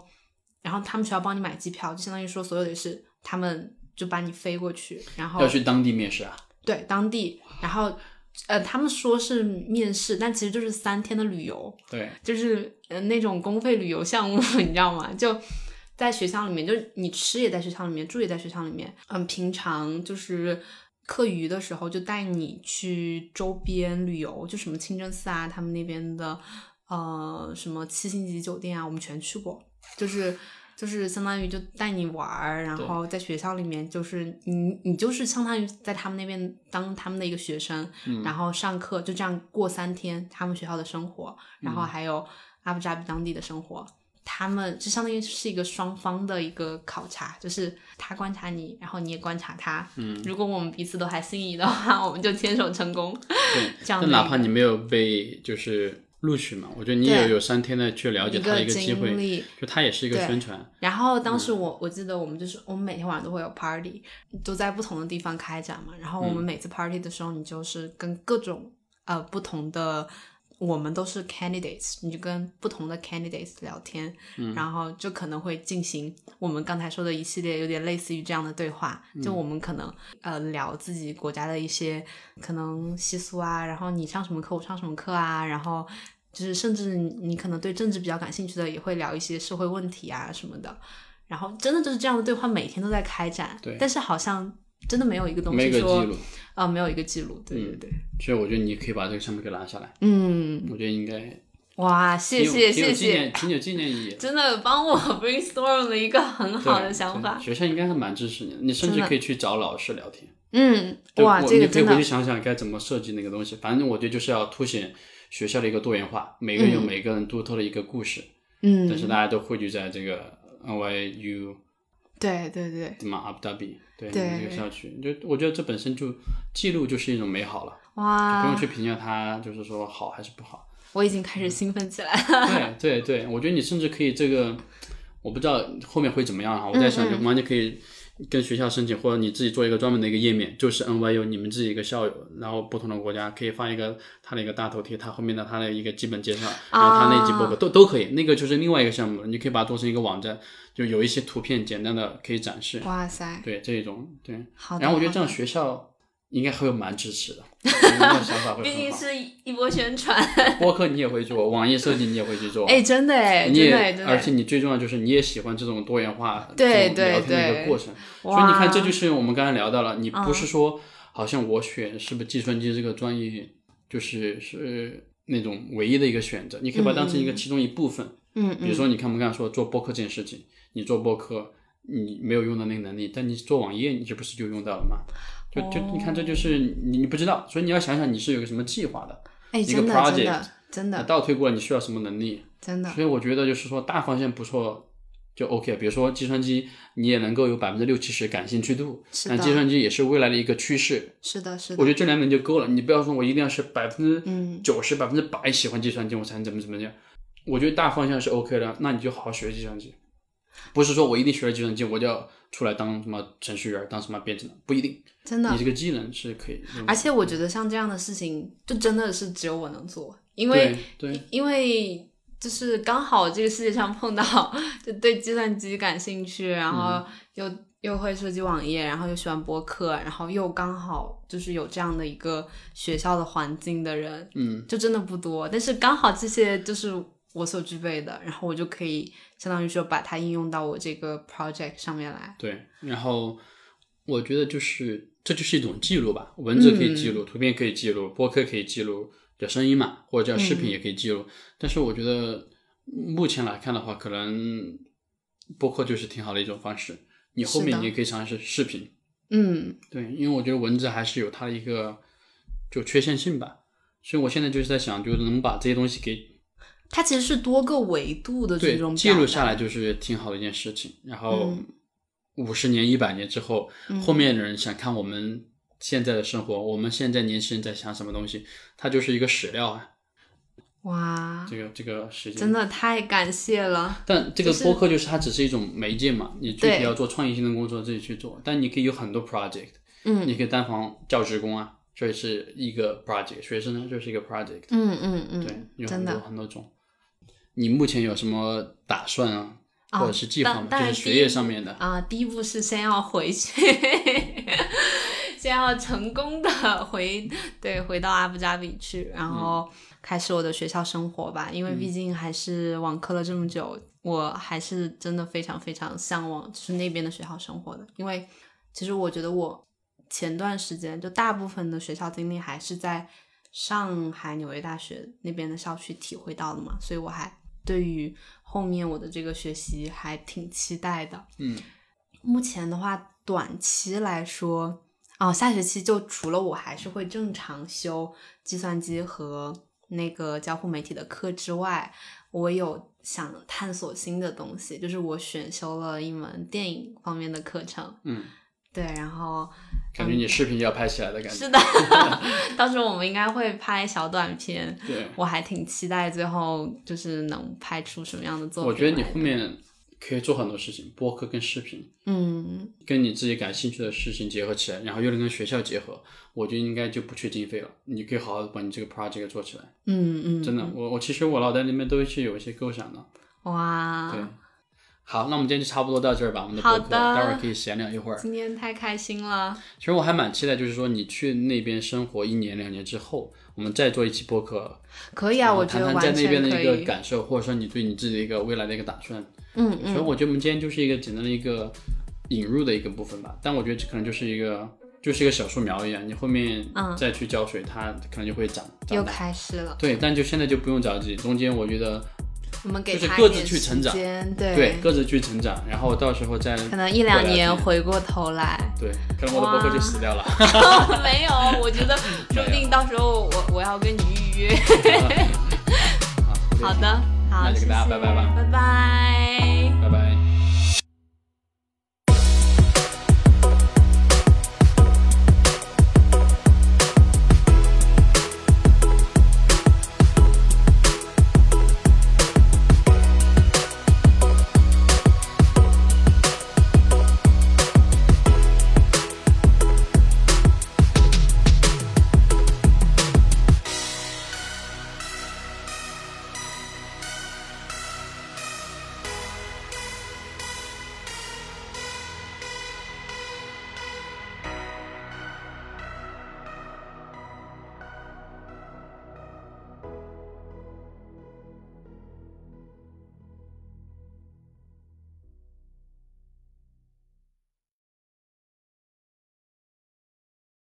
然后他们学校帮你买机票，就相当于说所有的是他们就把你飞过去，然后要去当地面试啊，对当地，然后呃他们说是面试，但其实就是三天的旅游，对，就是呃那种公费旅游项目，你知道吗？就在学校里面，就是你吃也在学校里面，住也在学校里面，嗯，平常就是。课余的时候就带你去周边旅游，就什么清真寺啊，他们那边的呃什么七星级酒店啊，我们全去过，就是就是相当于就带你玩儿，然后在学校里面就是你你就是相当于在他们那边当他们的一个学生，嗯然后上课就这样过三天他们学校的生活，然嗯后还有阿布扎比当地的生活。他们就相当于是一个双方的一个考察，就是他观察你，然后你也观察他。嗯，如果我们彼此都还心仪的话，我们就牵手成功。对，这样哪怕你没有被就是录取嘛，我觉得你也有三天的去了解他的一个机会，经历。就他也是一个宣传。然后当嗯时我、我记得我们就是我们每天晚上都会有 party，都在不同的地方开展嘛。然后我们嗯每次 party 的时候，你就是跟各种呃不同的，我们都是 candidates，你就跟不同的 candidates 聊天，嗯然后就可能会进行我们刚才说的一系列有点类似于这样的对话。就嗯我们可能呃聊自己国家的一些可能习俗啊，然后你上什么课，我上什么课啊，然后。就是甚至你你可能对政治比较感兴趣的，也会聊一些社会问题啊什么的。然后真的就是这样的对话，每天都在开展。对但是好像真的没有一个东西说，有个记录，呃，没有一个记录。对对对，所以我觉得你可以把这个项目给拿下来，嗯，我觉得应该哇，谢谢谢谢挺有纪念意义。真的帮我 brainstorm 了一个很好的想法。学校应该还蛮支持你的，你甚至可以去找老师聊天。嗯，对哇，这个真的你可以回去，想想该怎么设计那个东西。反正我觉得就是要凸显学校的一个多元化，每个人有每个人独特的一个故事，嗯，但是大家都汇聚在这个 NYU 对对对，什么 Abu Dhabi 对对那个校区，就我觉得这本身就记录就是一种美好了，哇不用，去评价它，就是说好还是不好。我已经开始兴奋起来了。对对对，我觉得你甚至可以这个，我不知道后面会怎么样哈。我在想，就完全可以跟学校申请，或者你自己做一个专门的一个页面，就是 NYU 你们自己一个校友，然后不同的国家可以发一个他的一个大头贴，他后面的他的一个基本介绍，然后他那一集博客都都可以。那个就是另外一个项目，你可以把它做成一个网站，就有一些图片简单的可以展示。哇塞，对这种对，好的。然后我觉得这样学校应该会蛮支持的，那个想法会毕。竟是一波宣传。播客你也会做，网页设计你也会去做。哎，真的哎，你。也而且你最重要就是你也喜欢这种多元化对这种聊天的一对个过程，所以哇你看这就是我们刚才聊到了，你不嗯是说好像我选是不是计算机这个专业就是是那种唯一的一个选择，你可以把它当成一个其中一部分。嗯比如说你看我们刚才说做播客这件事情，你做播客你没有用到那个能力，但你做网页你这不是就用到了吗？就就你看这就是你你不知道，所以你要想想你是有个什么计划的，哎，一个 project 真的真的倒推过来你需要什么能力，真的，所以我觉得就是说大方向不错就 OK。比如说计算机，你也能够有百分之六七十感兴趣度，但计算机也是未来的一个趋势。是的，是的。我觉得这两点就够了，你不要说我一定要是百分之嗯九十、百分之百喜欢计算机，我才能怎么怎么样。我觉得大方向是 OK 的，那你就好好学计算机，不是说我一定学了计算机我就要出来当什么程序员、当什么编程，不一定。真的你，这个技能是可以。而且我觉得像这样的事情，就真的是只有我能做，因为对对因为就是刚好这个世界上碰到就 对计算机感兴趣，然嗯后又、又会设计网页，然后又喜欢播客，然后又刚好就是有这样的一个学校的环境的人，嗯，就真的不多。但是刚好这些就是我所具备的，然后我就可以相当于说把它应用到我这个 project 上面来。对，然后我觉得就是这就是一种记录吧，文字可以记录，图片可以记录，播客可以记录，叫声音嘛，或者叫视频也可以记录。但是我觉得目前来看的话，可能播客就是挺好的一种方式。你后面你也可以尝试视频，嗯，对，因为我觉得文字还是有它的一个就缺陷性吧。所以我现在就是在想，就是能把这些东西给它其实是多个维度的这种记录下来，就是挺好的一件事情。然后嗯五十年、一百年之后，后面的人想看我们现在的生活，我们现在年轻人在想什么东西，它就是一个史料啊。哇，这个这个时间。真，的太感谢了。但这个播客就是它只是一种媒介嘛，你具体要做创意性的工作自己去做，但你可以有很多 project，嗯。你可以单防教职工啊，这是一个 project，学生呢就是一个 project，嗯嗯嗯，对，有很多很多种。你目前有什么打算啊，啊或者是计划吗？当当然就是学业上面的。啊，第一步是先要回去，先要成功的回对回到阿布扎比去，然后开始我的学校生活吧。因为毕竟还是网课了这么久，我还是真的非常非常向往就是那边的学校生活的。因为其实我觉得我前段时间就大部分的学校经历还是在上海纽约大学那边的校区体会到的嘛，所以我还对于后面我的这个学习还挺期待的。嗯，目前的话，短期来说，哦，下学期就除了我还是会正常修计算机和那个交互媒体的课之外，我有想探索新的东西，就是我选修了一门电影方面的课程。嗯，对，然后感觉你视频要拍起来的感觉。是的，到时候我们应该会拍小短片。对，我还挺期待最后就是能拍出什么样的作品。我觉得你后面可以做很多事情，播客跟视频，嗯，跟你自己感兴趣的事情结合起来，然后又能跟学校结合，我觉得应该就不缺经费了。你可以好好的把你这个 project 做起来。嗯嗯，真的，我我其实我脑袋里面都是有一些构想的。哇，对，好，那我们今天就差不多到这儿吧。我们的播客的待会儿可以闲聊一会儿。今天太开心了。其实我还蛮期待，就是说你去那边生活一年两年之后，我们再做一期播客，可以啊，我觉得谈谈在那边的一个。感受，或者说你对你自己的一个未来的一个打算。嗯所以嗯，我觉得我们今天就是一个简单的一个引入的一个部分吧，但我觉得这可能就是一个就是一个小树苗一样，你后面嗯再去浇水，它可能就会长又长大。开始了。对，但就现在就不用着急，中间我觉得我们给就是各自去成长对对，各自去成长，然后到时候再可能一两年回过头来，对，可能我的博客就死掉了。没有，我觉得说不定到时候我我要跟你预约。好好的，好，那就跟大家拜拜吧拜拜。